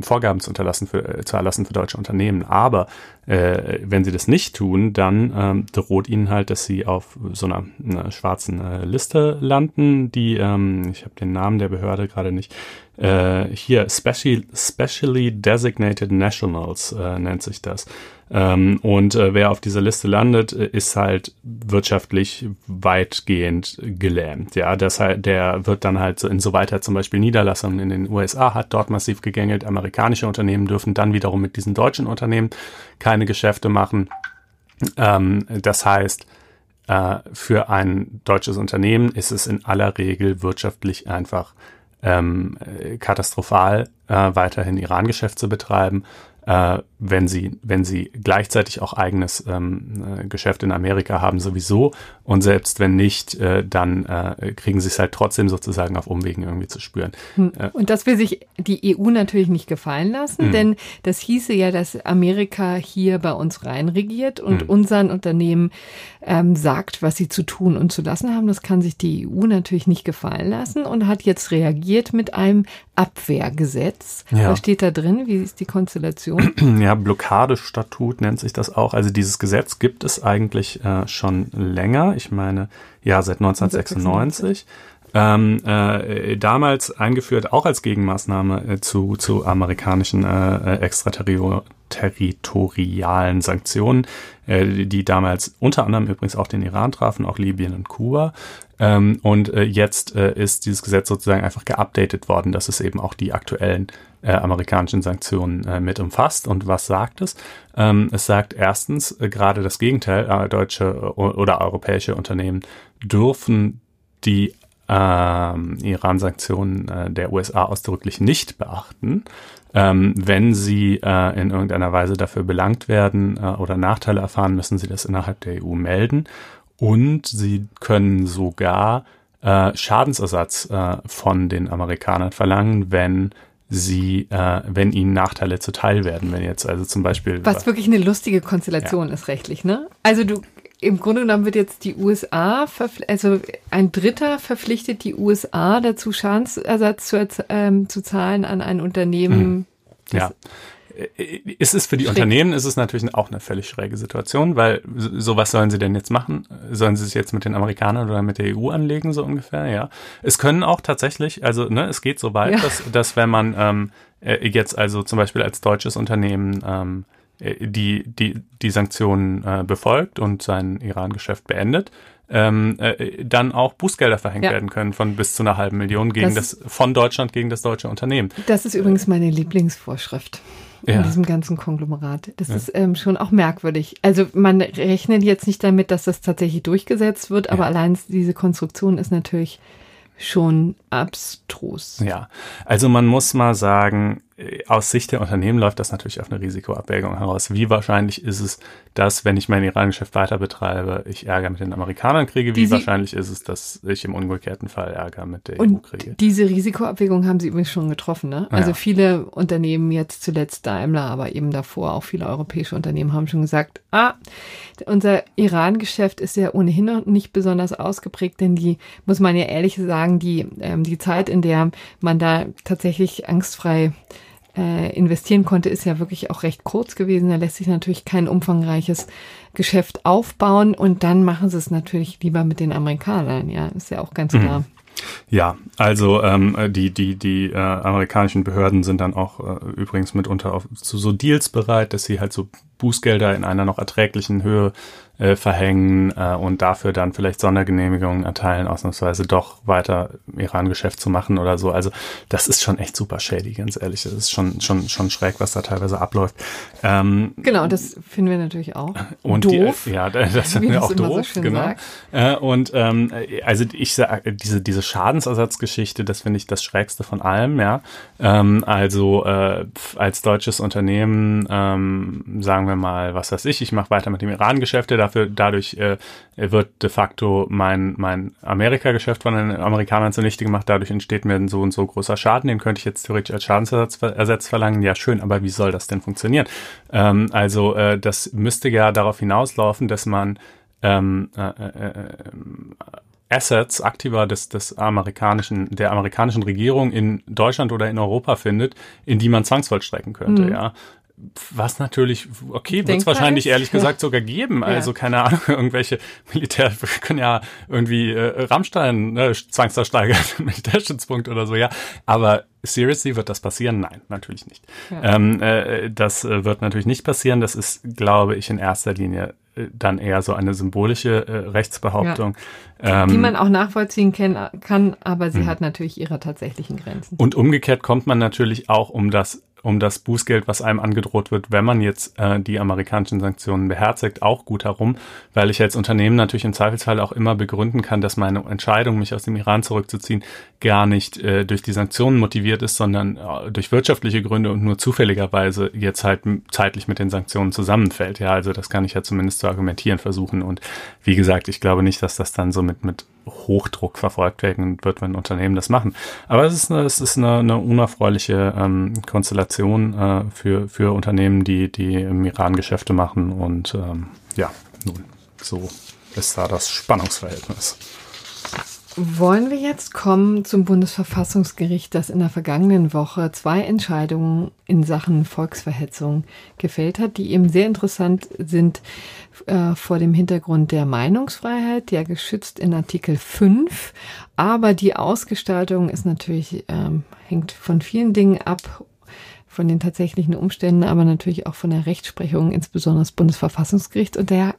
Vorgaben zu, unterlassen für, äh, zu erlassen für deutsche Unternehmen. Aber äh, wenn sie das nicht tun, dann ähm, droht ihnen halt, dass sie auf so einer, einer schwarzen äh, Liste landen, die, ähm, ich habe den Namen der Behörde gerade nicht, äh, hier Special, Specially Designated Nationals äh, nennt sich das. Ähm, und äh, wer auf dieser Liste landet, äh, ist halt wirtschaftlich weitgehend gelähmt. Ja, das halt, der wird dann halt so, insoweit er zum Beispiel Niederlassungen in den USA hat, dort massiv gegängelt. Amerikanische Unternehmen dürfen dann wiederum mit diesen deutschen Unternehmen keine Geschäfte machen. Ähm, das heißt, äh, für ein deutsches Unternehmen ist es in aller Regel wirtschaftlich einfach ähm, katastrophal, äh, weiterhin Iran-Geschäft zu betreiben äh, wenn sie, wenn sie gleichzeitig auch eigenes ähm, äh, Geschäft in Amerika haben sowieso und selbst wenn nicht, äh, dann äh, kriegen sie es halt trotzdem sozusagen auf Umwegen irgendwie zu spüren. Hm. Äh, und das will sich die EU natürlich nicht gefallen lassen, mhm. denn das hieße ja, dass Amerika hier bei uns reinregiert und mhm. unseren Unternehmen ähm, sagt, was sie zu tun und zu lassen haben. Das kann sich die EU natürlich nicht gefallen lassen und hat jetzt reagiert mit einem Abwehrgesetz. Ja. Was steht da drin? Wie ist die Konstellation? Ja, Blockadestatut nennt sich das auch. Also dieses Gesetz gibt es eigentlich äh, schon länger. Ich meine, ja, seit 1996. Ähm, äh, damals eingeführt auch als Gegenmaßnahme äh, zu, zu amerikanischen äh, äh extraterritorialen Sanktionen, äh, die damals unter anderem übrigens auch den Iran trafen, auch Libyen und Kuba. Ähm, und äh, jetzt äh, ist dieses Gesetz sozusagen einfach geupdatet worden, dass es eben auch die aktuellen äh, amerikanischen Sanktionen äh, mit umfasst. Und was sagt es? Ähm, es sagt erstens äh, gerade das Gegenteil, äh, deutsche oder europäische Unternehmen dürfen die ähm, Iran-Sanktionen der USA ausdrücklich nicht beachten. Ähm, wenn sie äh, in irgendeiner Weise dafür belangt werden äh, oder Nachteile erfahren, müssen sie das innerhalb der EU melden. Und sie können sogar äh, Schadensersatz äh, von den Amerikanern verlangen, wenn sie, äh, wenn ihnen Nachteile zuteil werden. Wenn jetzt also zum Beispiel. Was wirklich eine lustige Konstellation ja. ist rechtlich, ne? Also du im Grunde genommen wird jetzt die USA, also ein Dritter verpflichtet die USA dazu, Schadensersatz zu, ähm, zu zahlen an ein Unternehmen. Mhm. Ja. Ist es für die Schräg. Unternehmen, ist es natürlich auch eine völlig schräge Situation, weil so was sollen sie denn jetzt machen? Sollen sie sich jetzt mit den Amerikanern oder mit der EU anlegen, so ungefähr, ja? Es können auch tatsächlich, also ne, es geht so weit, ja. dass, dass wenn man ähm, äh, jetzt also zum Beispiel als deutsches Unternehmen ähm, äh, die, die, die Sanktionen äh, befolgt und sein Iran-Geschäft beendet, ähm, äh, dann auch Bußgelder verhängt ja. werden können von bis zu einer halben Million gegen das, das, von Deutschland gegen das deutsche Unternehmen. Das ist übrigens meine Lieblingsvorschrift in diesem ganzen Konglomerat. Das ja. ist ähm, schon auch merkwürdig. Also man rechnet jetzt nicht damit, dass das tatsächlich durchgesetzt wird, aber allein diese Konstruktion ist natürlich schon abstrus. Ja, also man muss mal sagen, aus Sicht der Unternehmen läuft das natürlich auf eine Risikoabwägung heraus. Wie wahrscheinlich ist es, dass, wenn ich mein Iran-Geschäft weiter betreibe, ich Ärger mit den Amerikanern kriege? Wie wahrscheinlich ist es, dass ich im umgekehrten Fall Ärger mit der EU kriege? Diese Risikoabwägung haben Sie übrigens schon getroffen. Ne? Also ja. viele Unternehmen, jetzt zuletzt Daimler, aber eben davor auch viele europäische Unternehmen haben schon gesagt, ah, unser Iran-Geschäft ist ja ohnehin noch nicht besonders ausgeprägt, denn die, muss man ja ehrlich sagen, die, ähm, die Zeit, in der man da tatsächlich angstfrei äh, investieren konnte, ist ja wirklich auch recht kurz gewesen. Da lässt sich natürlich kein umfangreiches Geschäft aufbauen und dann machen sie es natürlich lieber mit den Amerikanern. Ja, ist ja auch ganz mhm. klar. Ja, also ähm, die die die äh, amerikanischen Behörden sind dann auch äh, übrigens mitunter auf, zu so Deals bereit, dass sie halt so Bußgelder in einer noch erträglichen Höhe äh, verhängen äh, und dafür dann vielleicht Sondergenehmigungen erteilen, ausnahmsweise doch weiter Iran-Geschäft zu machen oder so. Also das ist schon echt super shady, ganz ehrlich. Das ist schon schon schon schräg, was da teilweise abläuft. Ähm, genau, das finden wir natürlich auch. Und doof. Die, ja, das finden wir auch doof. So genau. Äh, und ähm, also ich sage diese diese Schadensersatzgeschichte, das finde ich das Schrägste von allem. Ja, ähm, also äh, als deutsches Unternehmen ähm, sagen wir mal, was weiß ich, ich mache weiter mit dem Iran-Geschäfte dafür, dadurch äh, wird de facto mein, mein Amerika-Geschäft von den Amerikanern zunichte gemacht, dadurch entsteht mir ein so und so großer Schaden, den könnte ich jetzt theoretisch als Schadensersatz verlangen. Ja, schön, aber wie soll das denn funktionieren? Ähm, also äh, das müsste ja darauf hinauslaufen, dass man ähm, äh, äh, äh Assets, Aktiva des, des amerikanischen, der amerikanischen Regierung in Deutschland oder in Europa findet, in die man zwangsvollstrecken könnte, mhm. ja. Was natürlich, okay, wird es wahrscheinlich ehrlich gesagt sogar geben. Ja. Also keine Ahnung, irgendwelche Militär, können ja irgendwie äh, Rammstein äh, zwangsversteigern, Militärstützpunkt oder so, ja. Aber seriously wird das passieren? Nein, natürlich nicht. Ja. Ähm, äh, das äh, wird natürlich nicht passieren. Das ist, glaube ich, in erster Linie äh, dann eher so eine symbolische äh, Rechtsbehauptung. Ja. Ähm, Die man auch nachvollziehen kann, aber sie mh. hat natürlich ihre tatsächlichen Grenzen. Und umgekehrt kommt man natürlich auch um das um das Bußgeld, was einem angedroht wird, wenn man jetzt äh, die amerikanischen Sanktionen beherzigt, auch gut herum, weil ich als Unternehmen natürlich im Zweifelsfall auch immer begründen kann, dass meine Entscheidung, mich aus dem Iran zurückzuziehen, gar nicht äh, durch die Sanktionen motiviert ist, sondern äh, durch wirtschaftliche Gründe und nur zufälligerweise jetzt halt zeitlich mit den Sanktionen zusammenfällt. Ja, also das kann ich ja zumindest zu argumentieren versuchen. Und wie gesagt, ich glaube nicht, dass das dann so mit, mit Hochdruck verfolgt werden wird, wenn Unternehmen das machen. Aber es ist eine, es ist eine, eine unerfreuliche ähm, Konstellation äh, für, für Unternehmen, die, die im Iran Geschäfte machen. Und ähm, ja, nun, so ist da das Spannungsverhältnis. Wollen wir jetzt kommen zum Bundesverfassungsgericht, das in der vergangenen Woche zwei Entscheidungen in Sachen Volksverhetzung gefällt hat, die eben sehr interessant sind äh, vor dem Hintergrund der Meinungsfreiheit, ja geschützt in Artikel 5. Aber die Ausgestaltung ist natürlich, ähm, hängt von vielen Dingen ab von den tatsächlichen Umständen, aber natürlich auch von der Rechtsprechung, insbesondere das Bundesverfassungsgericht. Und der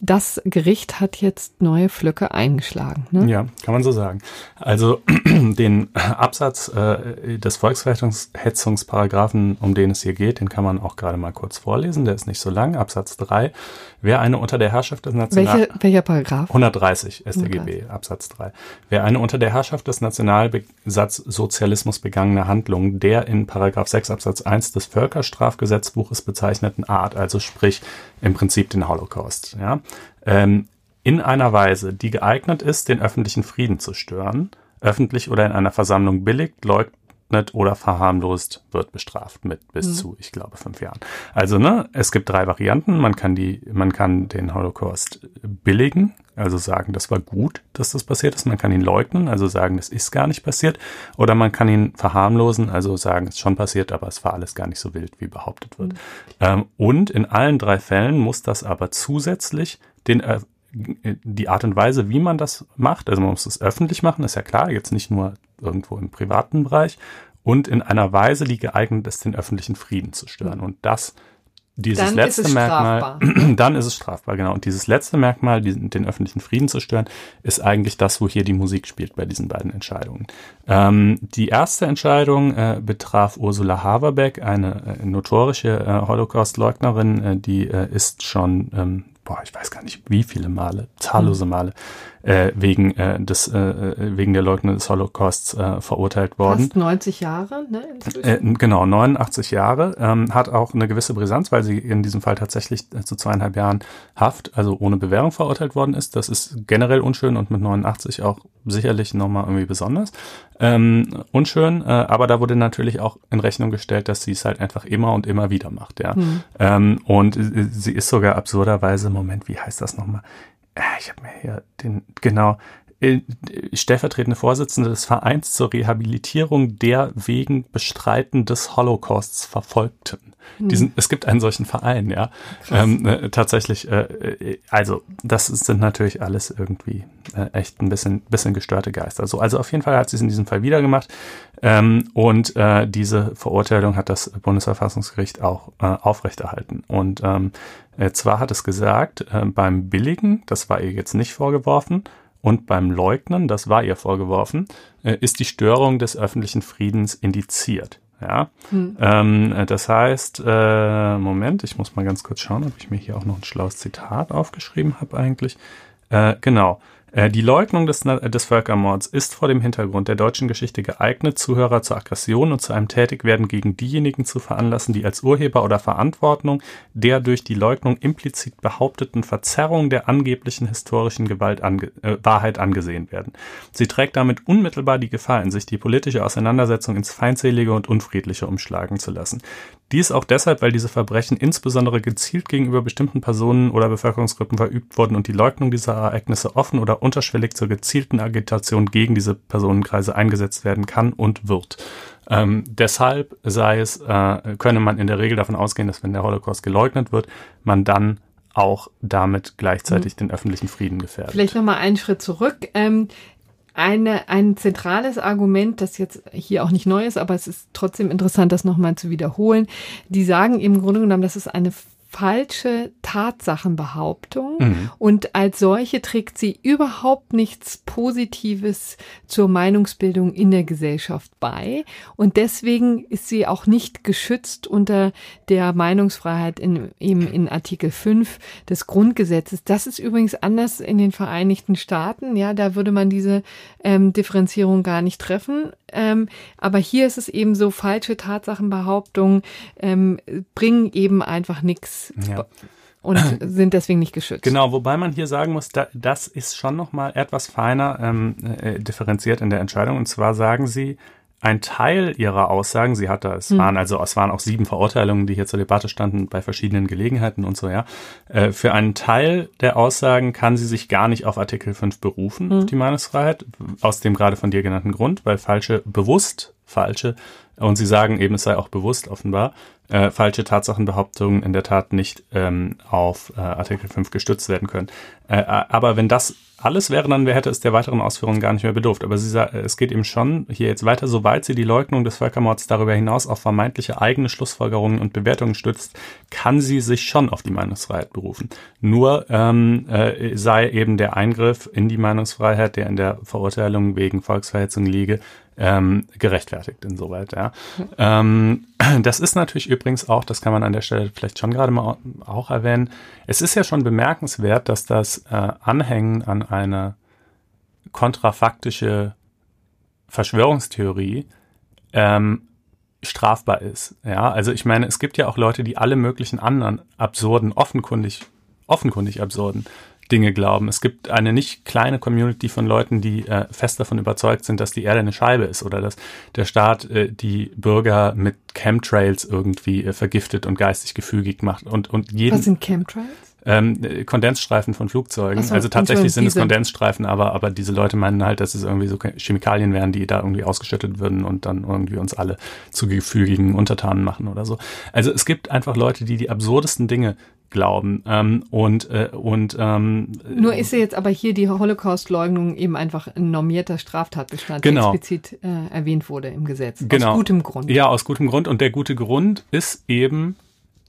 das Gericht hat jetzt neue Flöcke eingeschlagen. Ne? Ja, kann man so sagen. Also den Absatz äh, des Volksverhetzungsparagraphen, um den es hier geht, den kann man auch gerade mal kurz vorlesen. Der ist nicht so lang. Absatz 3. Wer eine unter der Herrschaft des National... Welche, welcher Paragraph? 130 StGB, 130. Absatz 3. Wer eine unter der Herrschaft des Nationalsozialismus begangene Handlung der in Paragraph 6 Absatz 1 des Völkerstrafgesetzbuches bezeichneten Art, also sprich im Prinzip den Holocaust, ja, ähm, in einer Weise, die geeignet ist, den öffentlichen Frieden zu stören, öffentlich oder in einer Versammlung billigt, leugnet oder verharmlost, wird bestraft mit bis mhm. zu, ich glaube, fünf Jahren. Also, ne, es gibt drei Varianten. Man kann die, man kann den Holocaust billigen, also sagen, das war gut, dass das passiert ist. Man kann ihn leugnen, also sagen, das ist gar nicht passiert. Oder man kann ihn verharmlosen, also sagen, es ist schon passiert, aber es war alles gar nicht so wild, wie behauptet wird. Mhm. Ähm, und in allen drei Fällen muss das aber zusätzlich den äh, die Art und Weise, wie man das macht, also man muss es öffentlich machen, ist ja klar, jetzt nicht nur irgendwo im privaten Bereich und in einer Weise, die geeignet ist, den öffentlichen Frieden zu stören. Und das dieses dann letzte Merkmal, dann ist es strafbar, genau. Und dieses letzte Merkmal, diesen, den öffentlichen Frieden zu stören, ist eigentlich das, wo hier die Musik spielt bei diesen beiden Entscheidungen. Ähm, die erste Entscheidung äh, betraf Ursula Haverbeck, eine äh, notorische äh, Holocaust-Leugnerin, äh, die äh, ist schon ähm, boah, ich weiß gar nicht wie viele Male, zahllose mhm. Male, äh, wegen äh, des äh, äh, wegen der Leugnung des Holocausts äh, verurteilt worden. Fast 90 Jahre, ne? Äh, genau, 89 Jahre. Ähm, hat auch eine gewisse Brisanz, weil sie in diesem Fall tatsächlich äh, zu zweieinhalb Jahren Haft, also ohne Bewährung verurteilt worden ist. Das ist generell unschön und mit 89 auch sicherlich nochmal irgendwie besonders ähm, unschön. Äh, aber da wurde natürlich auch in Rechnung gestellt, dass sie es halt einfach immer und immer wieder macht, ja. Mhm. Ähm, und sie ist sogar absurderweise, Moment, wie heißt das nochmal? Äh, ich habe mir hier den, genau, stellvertretende Vorsitzende des Vereins zur Rehabilitierung der wegen Bestreiten des Holocausts Verfolgten. Hm. Diesen, es gibt einen solchen Verein, ja. Ähm, äh, tatsächlich, äh, äh, also das sind natürlich alles irgendwie äh, echt ein bisschen, bisschen gestörte Geister. So, also auf jeden Fall hat sie es in diesem Fall wieder gemacht. Ähm, und äh, diese Verurteilung hat das Bundesverfassungsgericht auch äh, aufrechterhalten. Und ähm, äh, zwar hat es gesagt, äh, beim Billigen, das war ihr jetzt nicht vorgeworfen, und beim Leugnen, das war ihr vorgeworfen, äh, ist die Störung des öffentlichen Friedens indiziert. Ja, hm. ähm, das heißt, äh, Moment, ich muss mal ganz kurz schauen, ob ich mir hier auch noch ein schlaues Zitat aufgeschrieben habe eigentlich. Äh, genau. Äh, die Leugnung des, des Völkermords ist vor dem Hintergrund der deutschen Geschichte geeignet, Zuhörer zur Aggression und zu einem Tätigwerden gegen diejenigen zu veranlassen, die als Urheber oder Verantwortung der durch die Leugnung implizit behaupteten Verzerrung der angeblichen historischen Gewalt ange äh, Wahrheit angesehen werden. Sie trägt damit unmittelbar die Gefahr in sich, die politische Auseinandersetzung ins Feindselige und Unfriedliche umschlagen zu lassen. Dies auch deshalb, weil diese Verbrechen insbesondere gezielt gegenüber bestimmten Personen oder Bevölkerungsgruppen verübt wurden und die Leugnung dieser Ereignisse offen oder unterschwellig zur gezielten Agitation gegen diese Personenkreise eingesetzt werden kann und wird. Ähm, deshalb sei es, äh, könne man in der Regel davon ausgehen, dass wenn der Holocaust geleugnet wird, man dann auch damit gleichzeitig mhm. den öffentlichen Frieden gefährdet. Vielleicht nochmal einen Schritt zurück. Ähm, eine, ein zentrales Argument, das jetzt hier auch nicht neu ist, aber es ist trotzdem interessant, das nochmal zu wiederholen. Die sagen im Grunde genommen, das ist eine falsche Tatsachenbehauptung mhm. und als solche trägt sie überhaupt nichts Positives zur Meinungsbildung in der Gesellschaft bei und deswegen ist sie auch nicht geschützt unter der Meinungsfreiheit in, eben in Artikel 5 des Grundgesetzes. Das ist übrigens anders in den Vereinigten Staaten, ja, da würde man diese ähm, Differenzierung gar nicht treffen, ähm, aber hier ist es eben so, falsche Tatsachenbehauptungen ähm, bringen eben einfach nichts. Ja und sind deswegen nicht geschützt. Genau, wobei man hier sagen muss, da, das ist schon noch mal etwas feiner ähm, äh, differenziert in der Entscheidung. Und zwar sagen sie, ein Teil ihrer Aussagen, sie hatte, es hm. waren also, es waren auch sieben Verurteilungen, die hier zur Debatte standen bei verschiedenen Gelegenheiten und so, ja. Äh, für einen Teil der Aussagen kann sie sich gar nicht auf Artikel 5 berufen, hm. die Meinungsfreiheit, aus dem gerade von dir genannten Grund, weil falsche, bewusst falsche, und sie sagen eben, es sei auch bewusst offenbar, äh, falsche Tatsachenbehauptungen in der Tat nicht ähm, auf äh, Artikel 5 gestützt werden können. Äh, aber wenn das alles wäre, dann hätte es der weiteren Ausführungen gar nicht mehr bedurft. Aber sie, es geht eben schon hier jetzt weiter, soweit sie die Leugnung des Völkermords darüber hinaus auf vermeintliche eigene Schlussfolgerungen und Bewertungen stützt, kann sie sich schon auf die Meinungsfreiheit berufen. Nur ähm, äh, sei eben der Eingriff in die Meinungsfreiheit, der in der Verurteilung wegen Volksverhetzung liege, ähm, gerechtfertigt insoweit. Ja. Ähm, das ist natürlich übrigens auch, das kann man an der Stelle vielleicht schon gerade mal auch erwähnen, es ist ja schon bemerkenswert, dass das äh, Anhängen an eine kontrafaktische Verschwörungstheorie ähm, strafbar ist. Ja, also ich meine, es gibt ja auch Leute, die alle möglichen anderen absurden, offenkundig, offenkundig absurden Dinge glauben. Es gibt eine nicht kleine Community von Leuten, die äh, fest davon überzeugt sind, dass die Erde eine Scheibe ist oder dass der Staat äh, die Bürger mit Chemtrails irgendwie äh, vergiftet und geistig gefügig macht. Und, und jeden, Was sind Chemtrails? Ähm, Kondensstreifen von Flugzeugen. So, also tatsächlich sind es Kondensstreifen, aber, aber diese Leute meinen halt, dass es irgendwie so Chemikalien wären, die da irgendwie ausgeschüttet würden und dann irgendwie uns alle zu gefügigen Untertanen machen oder so. Also es gibt einfach Leute, die die absurdesten Dinge glauben. Ähm, und äh, und ähm, nur ist ja jetzt aber hier die Holocaust-Leugnung eben einfach ein normierter Straftatbestand, genau. der explizit äh, erwähnt wurde im Gesetz. Genau. Aus gutem Grund. Ja, aus gutem Grund. Und der gute Grund ist eben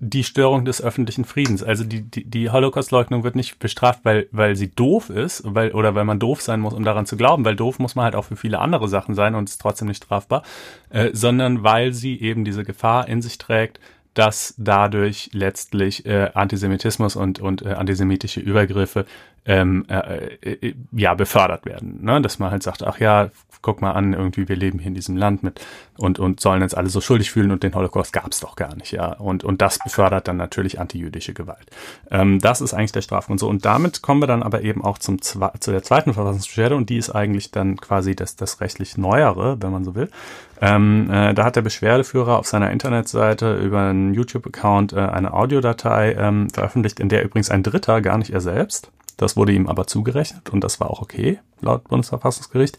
die Störung des öffentlichen Friedens. Also die, die, die Holocaust-Leugnung wird nicht bestraft, weil, weil sie doof ist, weil, oder weil man doof sein muss, um daran zu glauben, weil doof muss man halt auch für viele andere Sachen sein und ist trotzdem nicht strafbar, äh, sondern weil sie eben diese Gefahr in sich trägt, dass dadurch letztlich äh, Antisemitismus und, und äh, antisemitische Übergriffe ähm, äh, äh, ja befördert werden. Ne? Dass man halt sagt, ach ja, guck mal an, irgendwie wir leben hier in diesem Land mit und und sollen jetzt alle so schuldig fühlen und den Holocaust gab es doch gar nicht, ja. Und und das befördert dann natürlich antijüdische Gewalt. Ähm, das ist eigentlich der Strafgrund so. Und damit kommen wir dann aber eben auch zum zu der zweiten Verfassungsbeschwerde und die ist eigentlich dann quasi das das rechtlich neuere, wenn man so will. Ähm, äh, da hat der Beschwerdeführer auf seiner Internetseite über einen YouTube-Account äh, eine Audiodatei ähm, veröffentlicht, in der übrigens ein Dritter, gar nicht er selbst, das wurde ihm aber zugerechnet und das war auch okay, laut Bundesverfassungsgericht.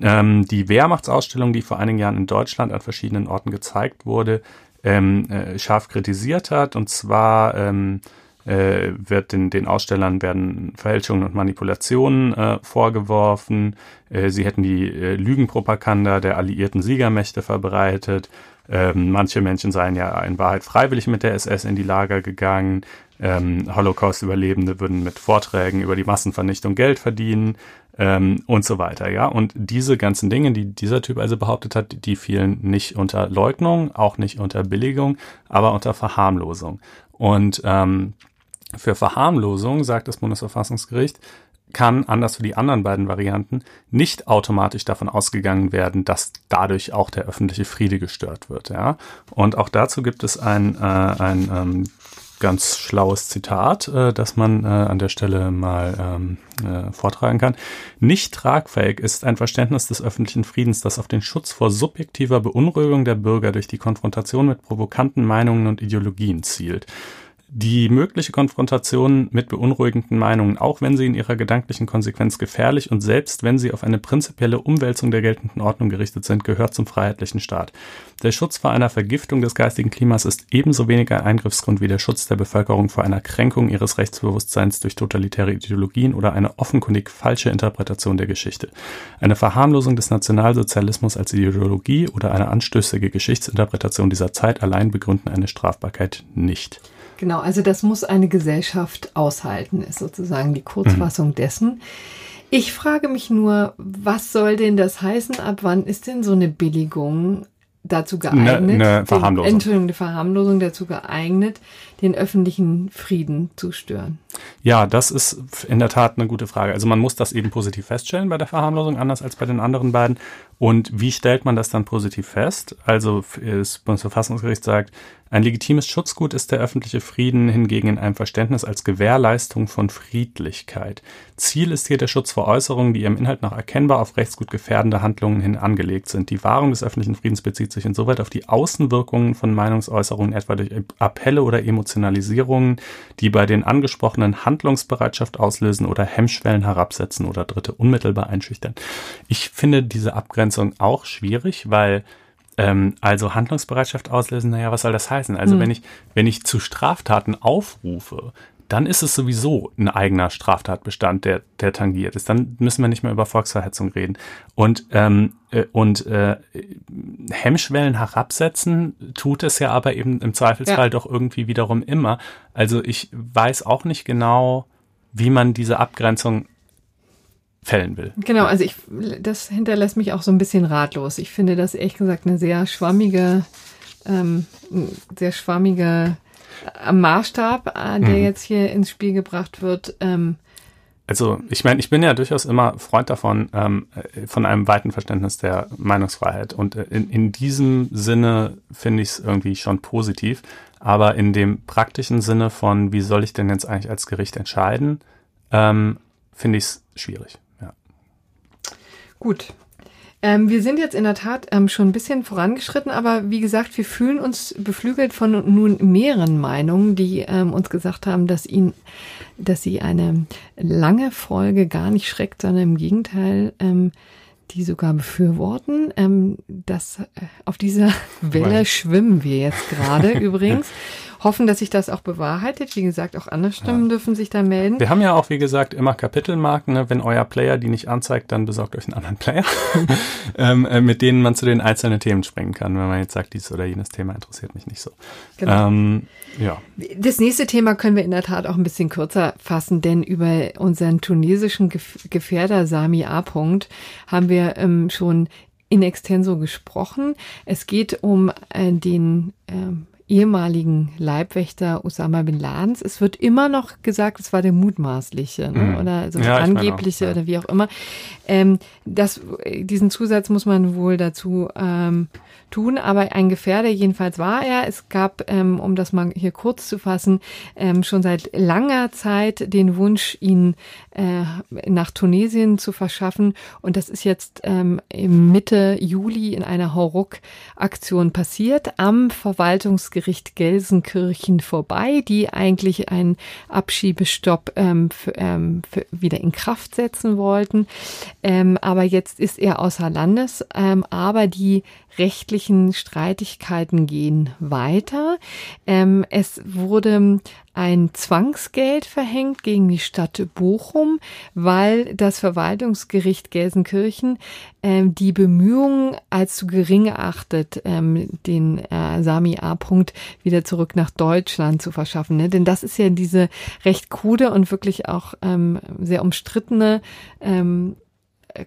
Ähm, die Wehrmachtsausstellung, die vor einigen Jahren in Deutschland an verschiedenen Orten gezeigt wurde, ähm, äh, scharf kritisiert hat. Und zwar ähm, äh, wird den, den Ausstellern werden Fälschungen und Manipulationen äh, vorgeworfen. Äh, sie hätten die äh, Lügenpropaganda der alliierten Siegermächte verbreitet. Ähm, manche Menschen seien ja in Wahrheit freiwillig mit der SS in die Lager gegangen. Ähm, Holocaust-Überlebende würden mit Vorträgen über die Massenvernichtung Geld verdienen ähm, und so weiter. Ja, und diese ganzen Dinge, die dieser Typ also behauptet hat, die fielen nicht unter Leugnung, auch nicht unter Billigung, aber unter Verharmlosung. Und ähm, für Verharmlosung, sagt das Bundesverfassungsgericht, kann, anders für die anderen beiden Varianten, nicht automatisch davon ausgegangen werden, dass dadurch auch der öffentliche Friede gestört wird. Ja? Und auch dazu gibt es ein, äh, ein ähm, ganz schlaues Zitat, äh, das man äh, an der Stelle mal ähm, äh, vortragen kann. Nicht tragfähig ist ein Verständnis des öffentlichen Friedens, das auf den Schutz vor subjektiver Beunruhigung der Bürger durch die Konfrontation mit provokanten Meinungen und Ideologien zielt. Die mögliche Konfrontation mit beunruhigenden Meinungen, auch wenn sie in ihrer gedanklichen Konsequenz gefährlich und selbst wenn sie auf eine prinzipielle Umwälzung der geltenden Ordnung gerichtet sind, gehört zum freiheitlichen Staat. Der Schutz vor einer Vergiftung des geistigen Klimas ist ebenso wenig ein Eingriffsgrund wie der Schutz der Bevölkerung vor einer Kränkung ihres Rechtsbewusstseins durch totalitäre Ideologien oder eine offenkundig falsche Interpretation der Geschichte. Eine Verharmlosung des Nationalsozialismus als Ideologie oder eine anstößige Geschichtsinterpretation dieser Zeit allein begründen eine Strafbarkeit nicht. Genau, also das muss eine Gesellschaft aushalten, ist sozusagen die Kurzfassung mhm. dessen. Ich frage mich nur, was soll denn das heißen? Ab wann ist denn so eine Billigung dazu geeignet? Eine, eine Verharmlosung. Den, Entschuldigung, eine Verharmlosung dazu geeignet, den öffentlichen Frieden zu stören? Ja, das ist in der Tat eine gute Frage. Also man muss das eben positiv feststellen bei der Verharmlosung, anders als bei den anderen beiden. Und wie stellt man das dann positiv fest? Also das Bundesverfassungsgericht sagt, ein legitimes Schutzgut ist der öffentliche Frieden hingegen in einem Verständnis als Gewährleistung von Friedlichkeit. Ziel ist hier der Schutz vor Äußerungen, die ihrem Inhalt nach erkennbar auf rechtsgut gefährdende Handlungen hin angelegt sind. Die Wahrung des öffentlichen Friedens bezieht sich insoweit auf die Außenwirkungen von Meinungsäußerungen, etwa durch Appelle oder Emotionalisierungen, die bei den angesprochenen Handlungsbereitschaft auslösen oder Hemmschwellen herabsetzen oder Dritte unmittelbar einschüchtern. Ich finde diese Abgrenzung auch schwierig, weil ähm, also Handlungsbereitschaft auslösen, naja, was soll das heißen? Also mhm. wenn ich, wenn ich zu Straftaten aufrufe, dann ist es sowieso ein eigener Straftatbestand, der, der tangiert ist. Dann müssen wir nicht mehr über Volksverhetzung reden. Und, ähm, äh, und äh, Hemmschwellen herabsetzen tut es ja aber eben im Zweifelsfall ja. doch irgendwie wiederum immer. Also ich weiß auch nicht genau, wie man diese Abgrenzung fällen will. Genau, also ich, das hinterlässt mich auch so ein bisschen ratlos. Ich finde das ehrlich gesagt eine sehr schwammige, ähm, sehr schwammige äh, Maßstab, äh, der mhm. jetzt hier ins Spiel gebracht wird. Ähm, also ich meine, ich bin ja durchaus immer Freund davon, ähm, äh, von einem weiten Verständnis der Meinungsfreiheit. Und in, in diesem Sinne finde ich es irgendwie schon positiv. Aber in dem praktischen Sinne von, wie soll ich denn jetzt eigentlich als Gericht entscheiden, ähm, finde ich es schwierig. Gut. Ähm, wir sind jetzt in der Tat ähm, schon ein bisschen vorangeschritten, aber wie gesagt, wir fühlen uns beflügelt von nun mehreren Meinungen, die ähm, uns gesagt haben, dass ihnen, dass sie eine lange Folge gar nicht schreckt, sondern im Gegenteil ähm, die sogar befürworten. Ähm, das, äh, auf dieser Welle schwimmen wir jetzt gerade übrigens hoffen, dass sich das auch bewahrheitet. Wie gesagt, auch andere Stimmen ja. dürfen sich da melden. Wir haben ja auch, wie gesagt, immer Kapitelmarken. Ne? Wenn euer Player die nicht anzeigt, dann besorgt euch einen anderen Player, ähm, äh, mit denen man zu den einzelnen Themen springen kann. Wenn man jetzt sagt, dieses oder jenes Thema interessiert mich nicht so. Genau. Ähm, ja. Das nächste Thema können wir in der Tat auch ein bisschen kürzer fassen, denn über unseren tunesischen Gefährder Sami A. -Punkt haben wir ähm, schon in extenso gesprochen. Es geht um äh, den ähm, ehemaligen Leibwächter Osama bin Ladens. Es wird immer noch gesagt, es war der mutmaßliche ne? Mhm. oder so ja, angebliche auch, ja. oder wie auch immer. Ähm, das, diesen Zusatz muss man wohl dazu ähm, tun, aber ein Gefährder jedenfalls war er. Es gab, ähm, um das mal hier kurz zu fassen, ähm, schon seit langer Zeit den Wunsch, ihn äh, nach Tunesien zu verschaffen. Und das ist jetzt ähm, Mitte Juli in einer Hauruck-Aktion passiert, am Verwaltungsgericht Gelsenkirchen vorbei, die eigentlich einen Abschiebestopp ähm, für, ähm, für wieder in Kraft setzen wollten. Ähm, aber jetzt ist er außer Landes. Ähm, aber die rechtlichen Streitigkeiten gehen weiter. Ähm, es wurde ein Zwangsgeld verhängt gegen die Stadt Bochum, weil das Verwaltungsgericht Gelsenkirchen ähm, die Bemühungen als zu gering erachtet, ähm, den äh, Sami A. Punkt wieder zurück nach Deutschland zu verschaffen. Ne? Denn das ist ja diese recht krude und wirklich auch ähm, sehr umstrittene ähm,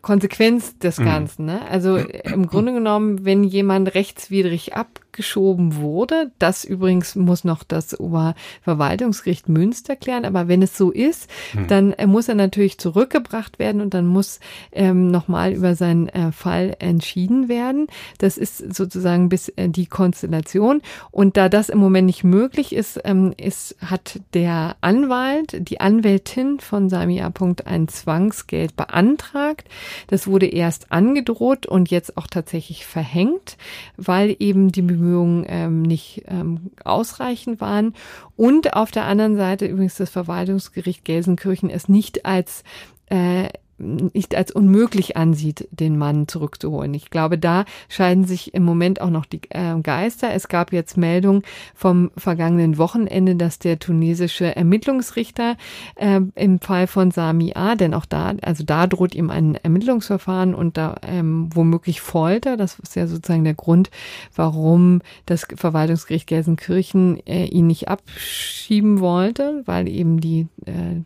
Konsequenz des mhm. Ganzen. Ne? Also im Grunde genommen, wenn jemand rechtswidrig ab zurückgeschoben wurde. Das übrigens muss noch das Oberverwaltungsgericht Münster klären. Aber wenn es so ist, hm. dann äh, muss er natürlich zurückgebracht werden und dann muss ähm, nochmal über seinen äh, Fall entschieden werden. Das ist sozusagen bis äh, die Konstellation. Und da das im Moment nicht möglich ist, ähm, ist hat der Anwalt, die Anwältin von Sami A. ein Zwangsgeld beantragt. Das wurde erst angedroht und jetzt auch tatsächlich verhängt, weil eben die Bemühungen ähm, nicht ähm, ausreichend waren. Und auf der anderen Seite übrigens das Verwaltungsgericht Gelsenkirchen es nicht als äh, nicht als unmöglich ansieht, den Mann zurückzuholen. Ich glaube, da scheiden sich im Moment auch noch die äh, Geister. Es gab jetzt Meldung vom vergangenen Wochenende, dass der tunesische Ermittlungsrichter äh, im Fall von Sami A., denn auch da, also da droht ihm ein Ermittlungsverfahren und da ähm, womöglich Folter. Das ist ja sozusagen der Grund, warum das Verwaltungsgericht Gelsenkirchen äh, ihn nicht abschieben wollte, weil eben die, äh,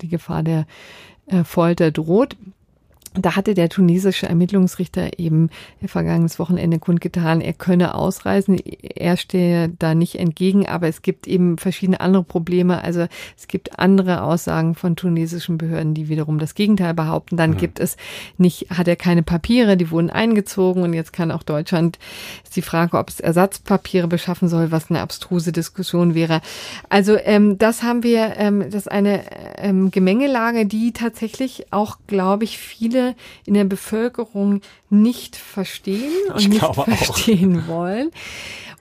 die Gefahr der Folter droht. Da hatte der tunesische Ermittlungsrichter eben vergangenes Wochenende kundgetan, er könne ausreisen. Er stehe da nicht entgegen, aber es gibt eben verschiedene andere Probleme. Also es gibt andere Aussagen von tunesischen Behörden, die wiederum das Gegenteil behaupten. Dann mhm. gibt es nicht, hat er keine Papiere, die wurden eingezogen und jetzt kann auch Deutschland, ist die Frage, ob es Ersatzpapiere beschaffen soll, was eine abstruse Diskussion wäre. Also ähm, das haben wir, ähm, das ist eine ähm, Gemengelage, die tatsächlich auch, glaube ich, viele in der Bevölkerung nicht verstehen und ich nicht verstehen auch. wollen.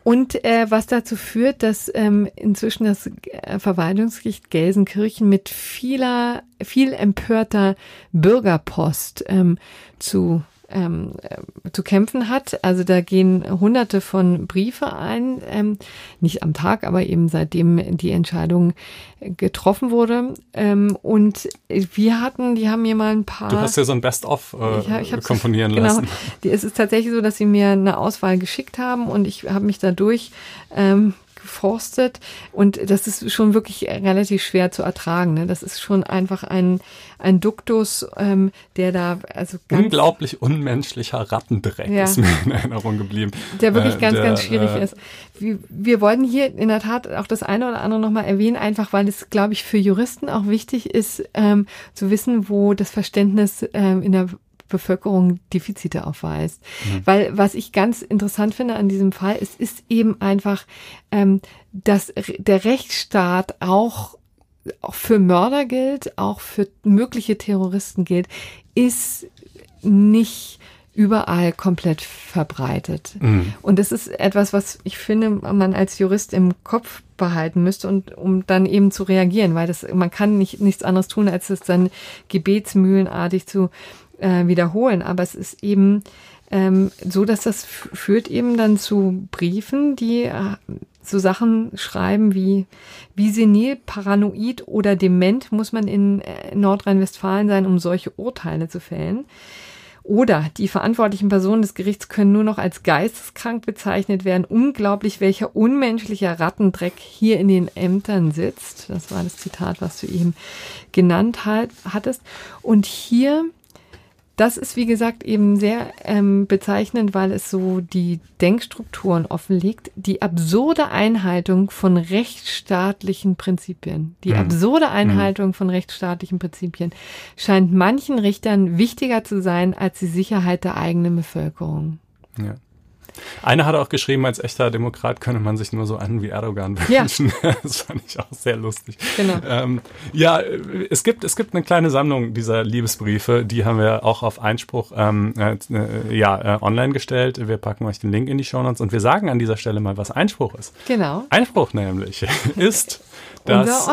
Und äh, was dazu führt, dass ähm, inzwischen das äh, Verwaltungsgericht Gelsenkirchen mit vieler, viel empörter Bürgerpost ähm, zu ähm, äh, zu kämpfen hat. Also da gehen hunderte von Briefe ein, ähm, nicht am Tag, aber eben seitdem die Entscheidung getroffen wurde. Ähm, und wir hatten, die haben mir mal ein paar. Du hast ja so ein Best-of äh, ich, ich komponieren genau, lassen. Genau. Es ist tatsächlich so, dass sie mir eine Auswahl geschickt haben und ich habe mich dadurch ähm, geforstet und das ist schon wirklich relativ schwer zu ertragen. Ne? Das ist schon einfach ein, ein Duktus, ähm, der da also unglaublich unmenschlicher Rattendreck ja. ist mir in Erinnerung geblieben. Der wirklich äh, ganz, der, ganz schwierig äh, ist. Wir, wir wollten hier in der Tat auch das eine oder andere nochmal erwähnen, einfach weil es, glaube ich, für Juristen auch wichtig ist, ähm, zu wissen, wo das Verständnis ähm, in der Bevölkerung Defizite aufweist. Mhm. Weil was ich ganz interessant finde an diesem Fall, es ist eben einfach, ähm, dass der Rechtsstaat auch auch für Mörder gilt, auch für mögliche Terroristen gilt, ist nicht überall komplett verbreitet. Mhm. Und das ist etwas, was ich finde, man als Jurist im Kopf behalten müsste und um dann eben zu reagieren, weil das man kann nicht nichts anderes tun, als es dann gebetsmühlenartig zu äh, wiederholen. Aber es ist eben ähm, so, dass das führt eben dann zu Briefen, die äh, so Sachen schreiben wie, wie senil, paranoid oder dement muss man in äh, Nordrhein-Westfalen sein, um solche Urteile zu fällen. Oder die verantwortlichen Personen des Gerichts können nur noch als geisteskrank bezeichnet werden. Unglaublich, welcher unmenschlicher Rattendreck hier in den Ämtern sitzt. Das war das Zitat, was du eben genannt hattest. Und hier das ist, wie gesagt, eben sehr ähm, bezeichnend, weil es so die Denkstrukturen offenlegt. Die absurde Einhaltung von rechtsstaatlichen Prinzipien, die mhm. absurde mhm. Einhaltung mhm. von rechtsstaatlichen Prinzipien scheint manchen Richtern wichtiger zu sein als die Sicherheit der eigenen Bevölkerung. Ja. Einer hat auch geschrieben, als echter Demokrat könne man sich nur so einen wie Erdogan wünschen. Ja. Das fand ich auch sehr lustig. Genau. Ähm, ja, es gibt, es gibt eine kleine Sammlung dieser Liebesbriefe, die haben wir auch auf Einspruch ähm, äh, ja, äh, online gestellt. Wir packen euch den Link in die Show Notes und wir sagen an dieser Stelle mal, was Einspruch ist. Genau. Einspruch nämlich ist das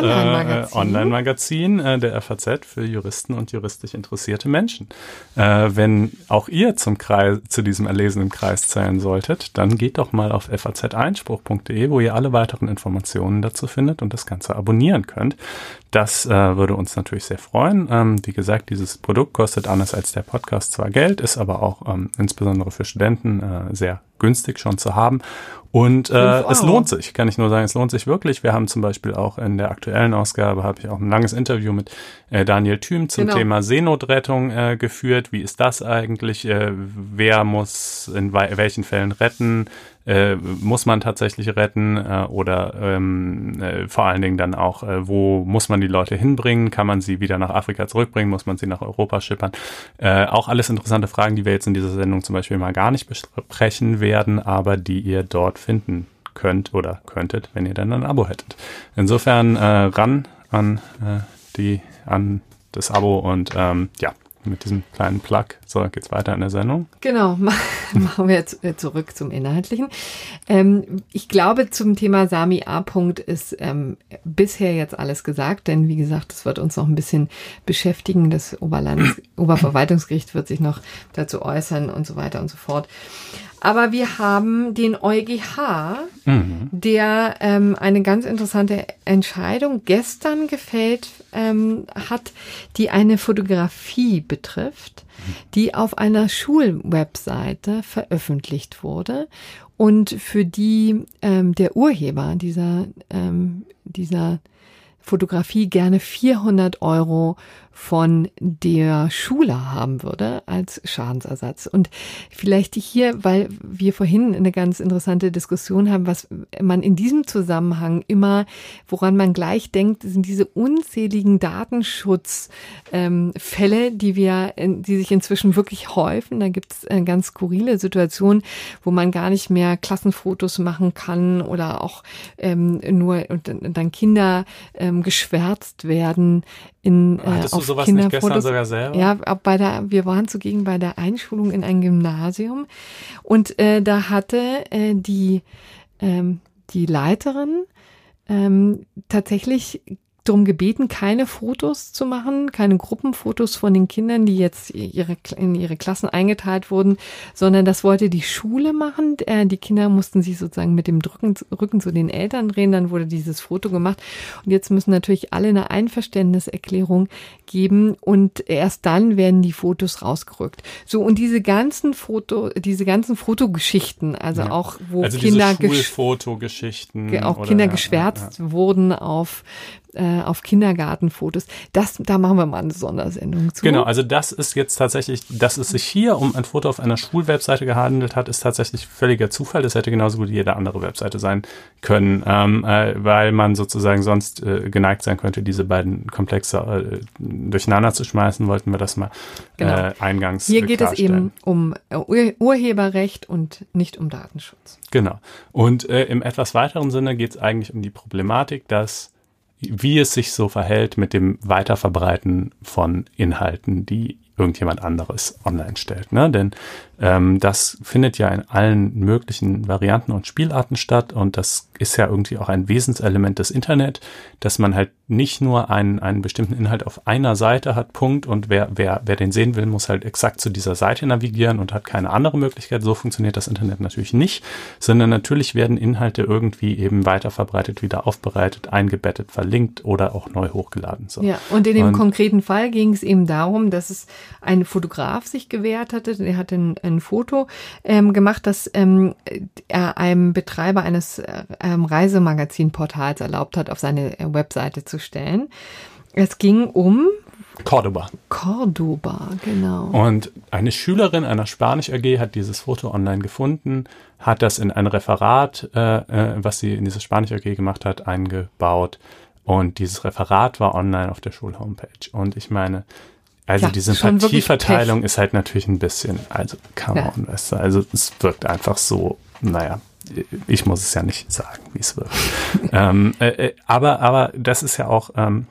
Online-Magazin äh, Online äh, der FAZ für Juristen und juristisch interessierte Menschen. Äh, wenn auch ihr zum Kreis, zu diesem erlesenen Kreis zählen solltet, dann geht doch mal auf faz-einspruch.de, wo ihr alle weiteren Informationen dazu findet und das Ganze abonnieren könnt. Das äh, würde uns natürlich sehr freuen. Ähm, wie gesagt, dieses Produkt kostet anders als der Podcast zwar Geld, ist aber auch ähm, insbesondere für Studenten äh, sehr günstig schon zu haben. Und äh, es lohnt sich, kann ich nur sagen, es lohnt sich wirklich. Wir haben zum Beispiel auch in der aktuellen Ausgabe, habe ich auch ein langes Interview mit äh, Daniel Thüm zum genau. Thema Seenotrettung äh, geführt. Wie ist das eigentlich? Äh, wer muss in welchen Fällen retten? äh, muss man tatsächlich retten äh, oder ähm, äh, vor allen Dingen dann auch, äh, wo muss man die Leute hinbringen? Kann man sie wieder nach Afrika zurückbringen? Muss man sie nach Europa schippern? Äh, auch alles interessante Fragen, die wir jetzt in dieser Sendung zum Beispiel mal gar nicht besprechen werden, aber die ihr dort finden könnt oder könntet, wenn ihr dann ein Abo hättet. Insofern äh, ran an äh, die an das Abo und ähm, ja, mit diesem kleinen Plug. So, geht's weiter in der Sendung. Genau, machen wir jetzt äh, zurück zum Inhaltlichen. Ähm, ich glaube, zum Thema Sami A. -Punkt ist ähm, bisher jetzt alles gesagt, denn wie gesagt, es wird uns noch ein bisschen beschäftigen. Das Oberlands Oberverwaltungsgericht wird sich noch dazu äußern und so weiter und so fort. Aber wir haben den EuGH, mhm. der ähm, eine ganz interessante Entscheidung gestern gefällt ähm, hat, die eine Fotografie betrifft, die auf einer Schulwebseite veröffentlicht wurde und für die ähm, der Urheber dieser, ähm, dieser Fotografie gerne 400 Euro von der Schule haben würde als Schadensersatz. Und vielleicht hier, weil wir vorhin eine ganz interessante Diskussion haben, was man in diesem Zusammenhang immer, woran man gleich denkt, sind diese unzähligen Datenschutzfälle, ähm, die wir, die sich inzwischen wirklich häufen. Da gibt es eine ganz skurrile Situationen, wo man gar nicht mehr Klassenfotos machen kann oder auch ähm, nur und dann Kinder ähm, geschwärzt werden in äh, Hattest auf du sowas nicht gestern sogar selber? Ja, bei der, wir waren zugegen bei der Einschulung in ein Gymnasium und äh, da hatte äh, die ähm, die Leiterin ähm, tatsächlich darum gebeten, keine Fotos zu machen, keine Gruppenfotos von den Kindern, die jetzt ihre, in ihre Klassen eingeteilt wurden, sondern das wollte die Schule machen. Äh, die Kinder mussten sich sozusagen mit dem Rücken, Rücken zu den Eltern drehen, dann wurde dieses Foto gemacht. Und jetzt müssen natürlich alle eine Einverständniserklärung geben und erst dann werden die Fotos rausgerückt. So, und diese ganzen Foto, diese ganzen Fotogeschichten, also ja. auch wo also Kinder, Schulfotogeschichten auch Kinder geschwärzt ja, ja. wurden auf äh, auf Kindergartenfotos. Das, da machen wir mal eine Sondersendung zu. Genau, also das ist jetzt tatsächlich, dass es sich hier um ein Foto auf einer Schulwebseite gehandelt hat, ist tatsächlich völliger Zufall. Das hätte genauso gut jede andere Webseite sein können, ähm, äh, weil man sozusagen sonst äh, geneigt sein könnte, diese beiden Komplexe äh, durcheinander zu schmeißen, wollten wir das mal genau. äh, eingangs Hier geht es eben um äh, Ur Urheberrecht und nicht um Datenschutz. Genau. Und im etwas weiteren Sinne geht es eigentlich um die Problematik, dass wie es sich so verhält mit dem Weiterverbreiten von Inhalten, die irgendjemand anderes online stellt. Ne? Denn ähm, das findet ja in allen möglichen Varianten und Spielarten statt und das ist ja irgendwie auch ein Wesenselement des Internet, dass man halt nicht nur einen, einen bestimmten Inhalt auf einer Seite hat, Punkt, und wer, wer, wer den sehen will, muss halt exakt zu dieser Seite navigieren und hat keine andere Möglichkeit. So funktioniert das Internet natürlich nicht, sondern natürlich werden Inhalte irgendwie eben weiter verbreitet, wieder aufbereitet, eingebettet, verlinkt oder auch neu hochgeladen. So. Ja, und in dem und, konkreten Fall ging es eben darum, dass es ein Fotograf sich gewehrt hatte, der hatte ein, ein Foto ähm, gemacht, das ähm, er einem Betreiber eines ähm, Reisemagazinportals erlaubt hat, auf seine äh, Webseite zu stellen. Es ging um Cordoba. Cordoba, genau. Und eine Schülerin einer Spanisch AG hat dieses Foto online gefunden, hat das in ein Referat, äh, äh, was sie in diese Spanisch AG gemacht hat, eingebaut. Und dieses Referat war online auf der Schulhomepage. Und ich meine, also ja, die Sympathieverteilung ist halt natürlich ein bisschen, also come ja. on, weißt du, also es wirkt einfach so, naja, ich muss es ja nicht sagen, wie es wirkt. ähm, äh, äh, aber, aber das ist ja auch ähm,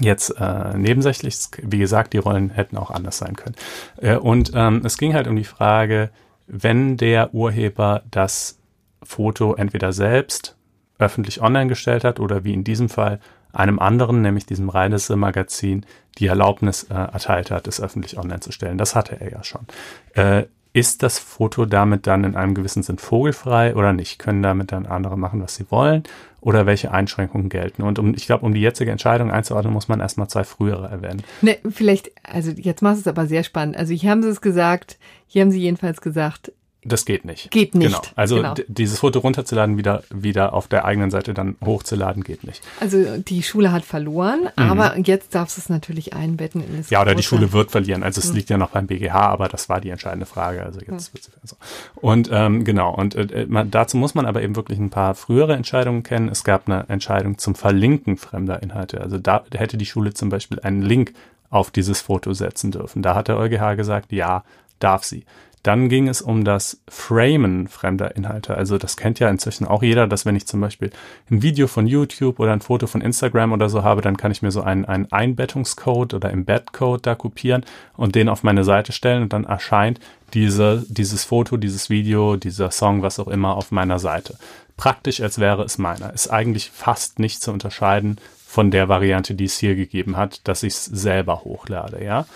jetzt äh, nebensächlich, wie gesagt, die Rollen hätten auch anders sein können. Äh, und ähm, es ging halt um die Frage, wenn der Urheber das Foto entweder selbst öffentlich online gestellt hat oder wie in diesem Fall einem anderen, nämlich diesem Reise-Magazin, die Erlaubnis äh, erteilt hat, es öffentlich online zu stellen. Das hatte er ja schon. Äh, ist das Foto damit dann in einem gewissen Sinn vogelfrei oder nicht? Können damit dann andere machen, was sie wollen? Oder welche Einschränkungen gelten? Und um, ich glaube, um die jetzige Entscheidung einzuordnen, muss man erstmal zwei frühere erwähnen. Ne, vielleicht, also jetzt machst du es aber sehr spannend. Also hier haben sie es gesagt, hier haben sie jedenfalls gesagt, Das geht nicht. Geht nicht. Genau. Also genau. dieses Foto runterzuladen, wieder, wieder auf der eigenen Seite dann hochzuladen, geht nicht. Also die Schule hat verloren, mhm. aber jetzt darfst du es natürlich einbetten in das Ja, oder die Schule wird verlieren. Also es mhm. liegt ja noch beim BGH, aber das war die entscheidende Frage. Also jetzt mhm. wird es so. Und ähm, genau, und äh, man, dazu muss man aber eben wirklich ein paar frühere Entscheidungen kennen. Es gab eine Entscheidung zum Verlinken fremder Inhalte. Also da hätte die Schule zum Beispiel einen Link auf dieses Foto setzen dürfen. Da hat der EuGH gesagt, ja, darf sie. Dann ging es um das Framen fremder Inhalte. Also das kennt ja inzwischen auch jeder, dass wenn ich zum Beispiel ein Video von YouTube oder ein Foto von Instagram oder so habe, dann kann ich mir so einen, einen Einbettungscode oder Embed-Code da kopieren und den auf meine Seite stellen und dann erscheint diese, dieses Foto, dieses Video, dieser Song, was auch immer auf meiner Seite. Praktisch, als wäre es meiner. Ist eigentlich fast nicht zu unterscheiden von der Variante, die es hier gegeben hat, dass ich es selber hochlade, ja.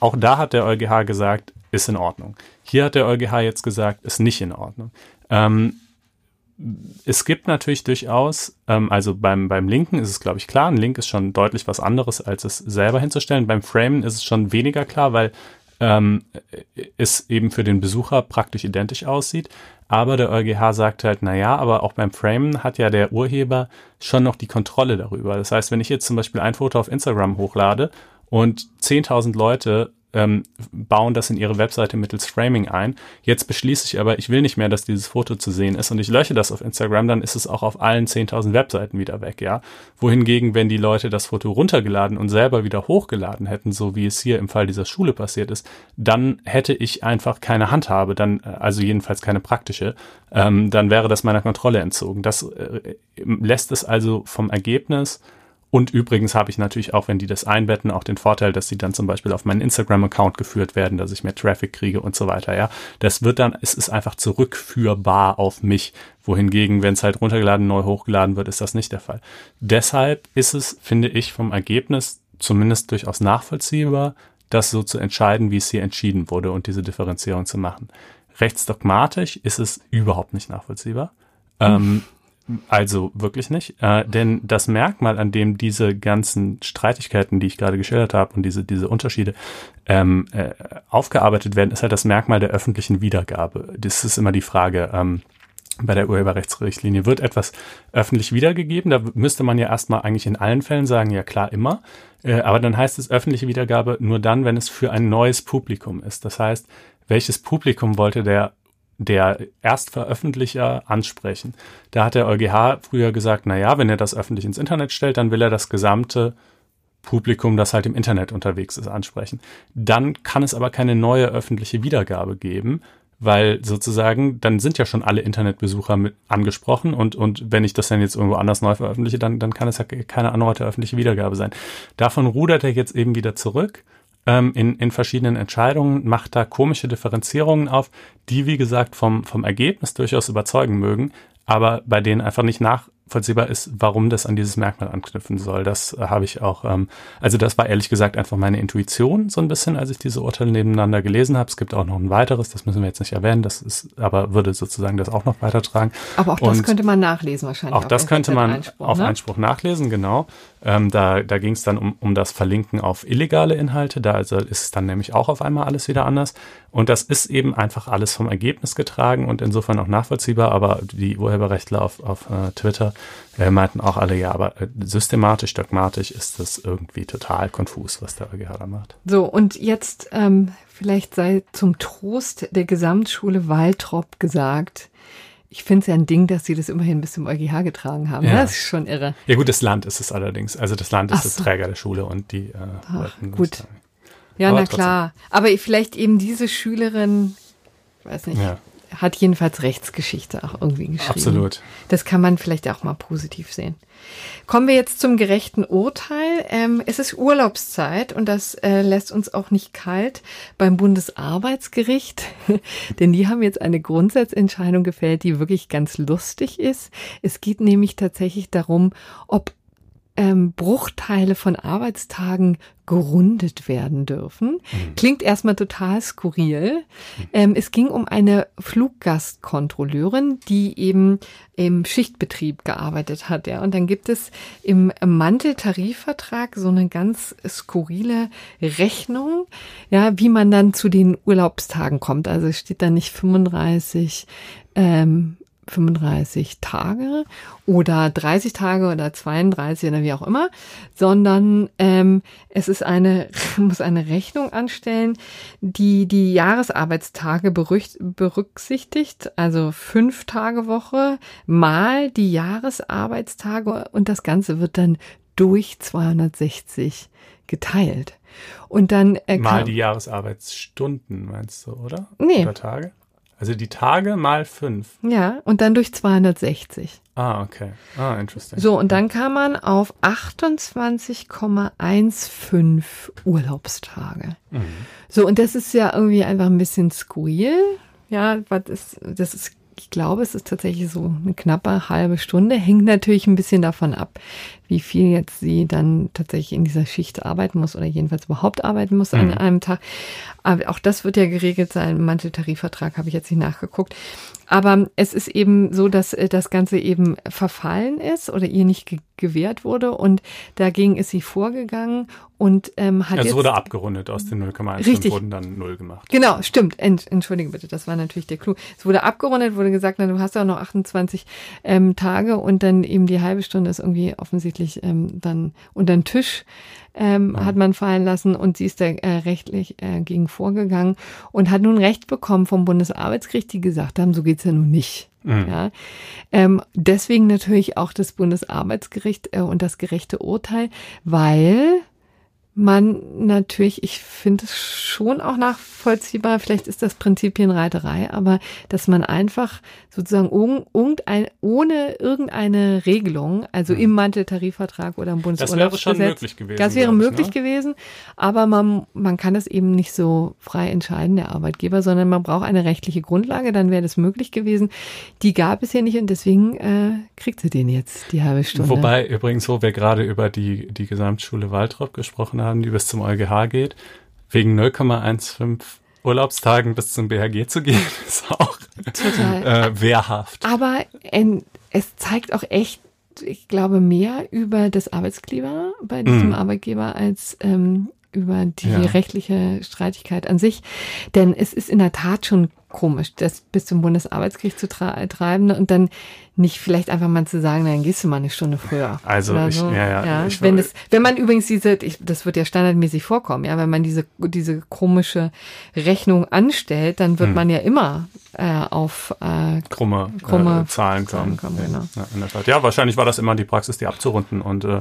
Auch da hat der EuGH gesagt, ist in Ordnung. Hier hat der EuGH jetzt gesagt, ist nicht in Ordnung. Ähm, es gibt natürlich durchaus, ähm, also beim, beim Linken ist es, glaube ich, klar, ein Link ist schon deutlich was anderes, als es selber hinzustellen. Beim Framen ist es schon weniger klar, weil ähm, es eben für den Besucher praktisch identisch aussieht. Aber der EuGH sagt halt, na ja, aber auch beim Framen hat ja der Urheber schon noch die Kontrolle darüber. Das heißt, wenn ich jetzt zum Beispiel ein Foto auf Instagram hochlade und 10.000 Leute ähm, bauen das in ihre Webseite mittels Framing ein. Jetzt beschließe ich aber, ich will nicht mehr, dass dieses Foto zu sehen ist und ich lösche das auf Instagram, dann ist es auch auf allen 10.000 Webseiten wieder weg, ja. Wohingegen, wenn die Leute das Foto runtergeladen und selber wieder hochgeladen hätten, so wie es hier im Fall dieser Schule passiert ist, dann hätte ich einfach keine Handhabe, dann, äh, also jedenfalls keine praktische, ähm, dann wäre das meiner Kontrolle entzogen. Das äh, lässt es also vom Ergebnis und übrigens habe ich natürlich auch, wenn die das einbetten, auch den Vorteil, dass sie dann zum Beispiel auf meinen Instagram-Account geführt werden, dass ich mehr Traffic kriege und so weiter. Ja, das wird dann, es ist einfach zurückführbar auf mich. Wohingegen, wenn es halt runtergeladen, neu hochgeladen wird, ist das nicht der Fall. Deshalb ist es, finde ich, vom Ergebnis zumindest durchaus nachvollziehbar, das so zu entscheiden, wie es hier entschieden wurde und diese Differenzierung zu machen. Rechtsdogmatisch ist es überhaupt nicht nachvollziehbar. Ähm, also wirklich nicht. Äh, denn das Merkmal, an dem diese ganzen Streitigkeiten, die ich gerade geschildert habe und diese, diese Unterschiede ähm, äh, aufgearbeitet werden, ist halt das Merkmal der öffentlichen Wiedergabe. Das ist immer die Frage. Ähm, bei der Urheberrechtsrichtlinie wird etwas öffentlich wiedergegeben. Da müsste man ja erstmal eigentlich in allen Fällen sagen, ja klar, immer. Äh, aber dann heißt es öffentliche Wiedergabe nur dann, wenn es für ein neues Publikum ist. Das heißt, welches Publikum wollte der der Erstveröffentlicher ansprechen. Da hat der EuGH früher gesagt, na ja, wenn er das öffentlich ins Internet stellt, dann will er das gesamte Publikum, das halt im Internet unterwegs ist, ansprechen. Dann kann es aber keine neue öffentliche Wiedergabe geben, weil sozusagen dann sind ja schon alle Internetbesucher mit angesprochen und, und wenn ich das dann jetzt irgendwo anders neu veröffentliche, dann, dann kann es ja keine erneute öffentliche Wiedergabe sein. Davon rudert er jetzt eben wieder zurück ähm, in, in verschiedenen Entscheidungen, macht da komische Differenzierungen auf, die, wie gesagt, vom, vom Ergebnis durchaus überzeugen mögen, aber bei denen einfach nicht nach, nachvollziehbar ist, warum das an dieses Merkmal anknüpfen soll. Das äh, habe ich auch, ähm, also das war ehrlich gesagt einfach meine Intuition so ein bisschen, als ich diese Urteile nebeneinander gelesen habe. Es gibt auch noch ein weiteres, das müssen wir jetzt nicht erwähnen, das ist, aber würde sozusagen das auch noch weitertragen. Aber auch das Und könnte man nachlesen wahrscheinlich. Auch das könnte man Einspruch, auf ne? Einspruch nachlesen, genau. Ähm, da da ging es dann um, um das Verlinken auf illegale Inhalte, da also ist es dann nämlich auch auf einmal alles wieder anders. Und das ist eben einfach alles vom Ergebnis getragen und insofern auch nachvollziehbar, aber die Urheberrechtler auf, auf uh, Twitter äh, meinten auch alle, ja, aber äh, systematisch, dogmatisch ist das irgendwie total konfus, was der EuGH da macht. So, und jetzt ähm, vielleicht sei zum Trost der Gesamtschule Waltrop gesagt, ich finde es ja ein Ding, dass sie das immerhin bis zum EuGH getragen haben. Ja. Das ist schon irre. Ja gut, das Land ist es allerdings. Also das Land ist so. der Träger der Schule und die äh, Ach, gut. Ja, Aber na trotzdem. klar. Aber vielleicht eben diese Schülerin, weiß nicht, ja hat jedenfalls Rechtsgeschichte auch irgendwie geschrieben. Absolut. Das kann man vielleicht auch mal positiv sehen. Kommen wir jetzt zum gerechten Urteil. Ähm, es ist Urlaubszeit und das äh, lässt uns auch nicht kalt beim Bundesarbeitsgericht, denn die haben jetzt eine Grundsatzentscheidung gefällt, die wirklich ganz lustig ist. Es geht nämlich tatsächlich darum, ob ähm, Bruchteile von Arbeitstagen gerundet werden dürfen. Mhm. Klingt erstmal total skurril. Mhm. Ähm, es ging um eine Fluggastkontrolleurin, die eben im Schichtbetrieb gearbeitet hat. Ja. Und dann gibt es im Manteltarifvertrag so eine ganz skurrile Rechnung, ja, wie man dann zu den Urlaubstagen kommt. Also es steht da nicht 35 ähm, 35 Tage oder 30 Tage oder 32 oder wie auch immer, sondern ähm, es ist eine, muss eine Rechnung anstellen, die die Jahresarbeitstage berücksichtigt, also fünf Tage Woche mal die Jahresarbeitstage und das Ganze wird dann durch 260 geteilt. Und dann äh, mal die Jahresarbeitsstunden meinst du, oder? Nee. Oder Tage? Also die Tage mal fünf. Ja, und dann durch 260. Ah, okay. Ah, interesting. So, und dann kam man auf 28,15 Urlaubstage. Mhm. So, und das ist ja irgendwie einfach ein bisschen skurril. Ja, was ist, das ist ich glaube, es ist tatsächlich so eine knappe halbe Stunde. Hängt natürlich ein bisschen davon ab, wie viel jetzt sie dann tatsächlich in dieser Schicht arbeiten muss oder jedenfalls überhaupt arbeiten muss mhm. an einem Tag. Aber auch das wird ja geregelt sein. Im Manteltarifvertrag habe ich jetzt nicht nachgeguckt. Aber es ist eben so, dass äh, das Ganze eben verfallen ist oder ihr nicht ge gewährt wurde und dagegen ist sie vorgegangen und ähm, hat also es wurde abgerundet aus den 0,1 wurden dann 0 gemacht. Genau, stimmt. Ent, Entschuldige bitte, das war natürlich der Clou. Es wurde abgerundet, wurde gesagt, na, du hast ja noch 28 ähm, Tage und dann eben die halbe Stunde ist irgendwie offensichtlich ähm, dann unter den Tisch ähm, ja. hat man fallen lassen und sie ist da äh, rechtlich äh, gegen vorgegangen und hat nun Recht bekommen vom Bundesarbeitsgericht, die gesagt haben, so geht's ja nun nicht. Mhm. Ja. Ähm, deswegen natürlich auch das Bundesarbeitsgericht äh, und das gerechte Urteil, weil man natürlich, ich finde es schon auch nachvollziehbar, vielleicht ist das Prinzipienreiterei, aber dass man einfach sozusagen irgendein, ohne irgendeine Regelung, also im Manteltarifvertrag oder im Bundesurlaubsgesetz. Das wäre schon möglich gewesen. Das wäre möglich ne? gewesen, aber man, man kann das eben nicht so frei entscheiden, der Arbeitgeber, sondern man braucht eine rechtliche Grundlage, dann wäre das möglich gewesen. Die gab es hier nicht und deswegen äh, kriegt sie den jetzt, die halbe Stunde. Wobei übrigens, wo wir gerade über die, die Gesamtschule Waltrop gesprochen haben, die bis zum EuGH geht, wegen 0,15 Urlaubstagen bis zum BHG zu gehen, ist auch Total. Äh, wehrhaft. Aber äh, es zeigt auch echt, ich glaube, mehr über das Arbeitsklima bei diesem mm. Arbeitgeber als ähm, über die ja. rechtliche Streitigkeit an sich. Denn es ist in der Tat schon komisch, das bis zum Bundesarbeitsgericht zu treiben und dann nicht vielleicht einfach mal zu sagen, dann gehst du mal eine Stunde früher. Also ich, so. ja, ja, ja. Ich, wenn das, wenn man übrigens diese, ich, das wird ja standardmäßig vorkommen, ja, wenn man diese diese komische Rechnung anstellt, dann wird hm. man ja immer äh, auf äh, krumme, krumme äh, Zahlen kommen. kommen genau. ja, ja, wahrscheinlich war das immer die Praxis, die abzurunden und äh,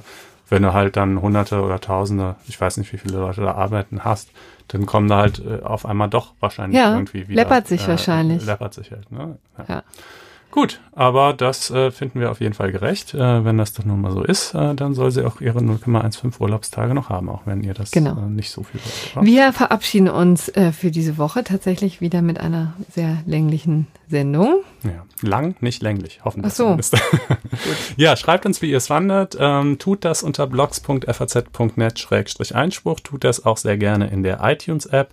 wenn du halt dann Hunderte oder Tausende, ich weiß nicht, wie viele Leute da arbeiten hast, dann kommen da halt äh, auf einmal doch wahrscheinlich ja, irgendwie wieder. Läppert sich äh, wahrscheinlich. Läppert sich halt, ne? Ja. ja. Gut, aber das äh, finden wir auf jeden Fall gerecht. Äh, wenn das doch nun mal so ist, äh, dann soll sie auch ihre 0,15 Urlaubstage noch haben, auch wenn ihr das genau. Äh, nicht so viel wollt. Wir verabschieden uns für diese Woche tatsächlich wieder mit einer sehr länglichen Sendung. Ja, lang, nicht länglich, hoffentlich. Ach so. ja, schreibt uns, wie ihr es fandet. Ähm, tut das unter blogs.faz.net-einspruch. Tut das auch sehr gerne in der iTunes-App.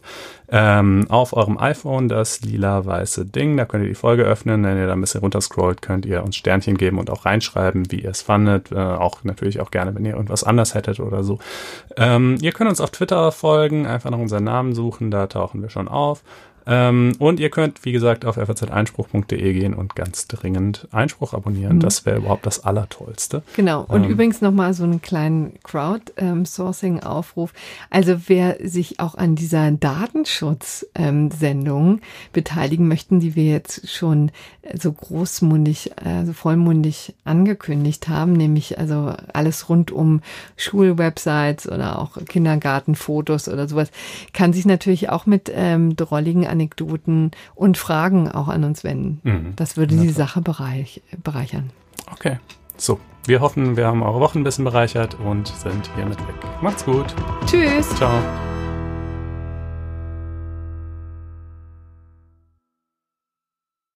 Ähm, auf eurem iPhone das lila-weiße Ding. Da könnt ihr die Folge öffnen. Wenn ihr da ein bisschen runterscrollt, könnt ihr uns Sternchen geben und auch reinschreiben, wie ihr es fandet. Äh, auch natürlich auch gerne, wenn ihr irgendwas anders hättet oder so. Ähm, ihr könnt uns auf Twitter folgen, einfach nach unseren Namen suchen. Da tauchen wir schon auf. Ähm, und ihr könnt, wie gesagt, auf faz-einspruch.de gehen und ganz dringend Einspruch abonnieren. Mhm. Das wäre überhaupt das Allertollste. Genau. Und ähm, übrigens nochmal so einen kleinen Crowdsourcing-Aufruf. Also wer sich auch an dieser Datenschutz-Sendung ähm, beteiligen möchten, die wir jetzt schon so großmundig, äh, so vollmundig angekündigt haben, nämlich also alles rund um Schulwebsites oder auch Kindergartenfotos oder sowas, kann sich natürlich auch mit ähm, drolligen Anekdoten und Fragen auch an uns wenden. Mhm. Das würde die Sache bereich, bereichern. Okay, so. Wir hoffen, wir haben eure Wochen ein bisschen bereichert und sind hiermit weg. Macht's gut. Tschüss. Ciao.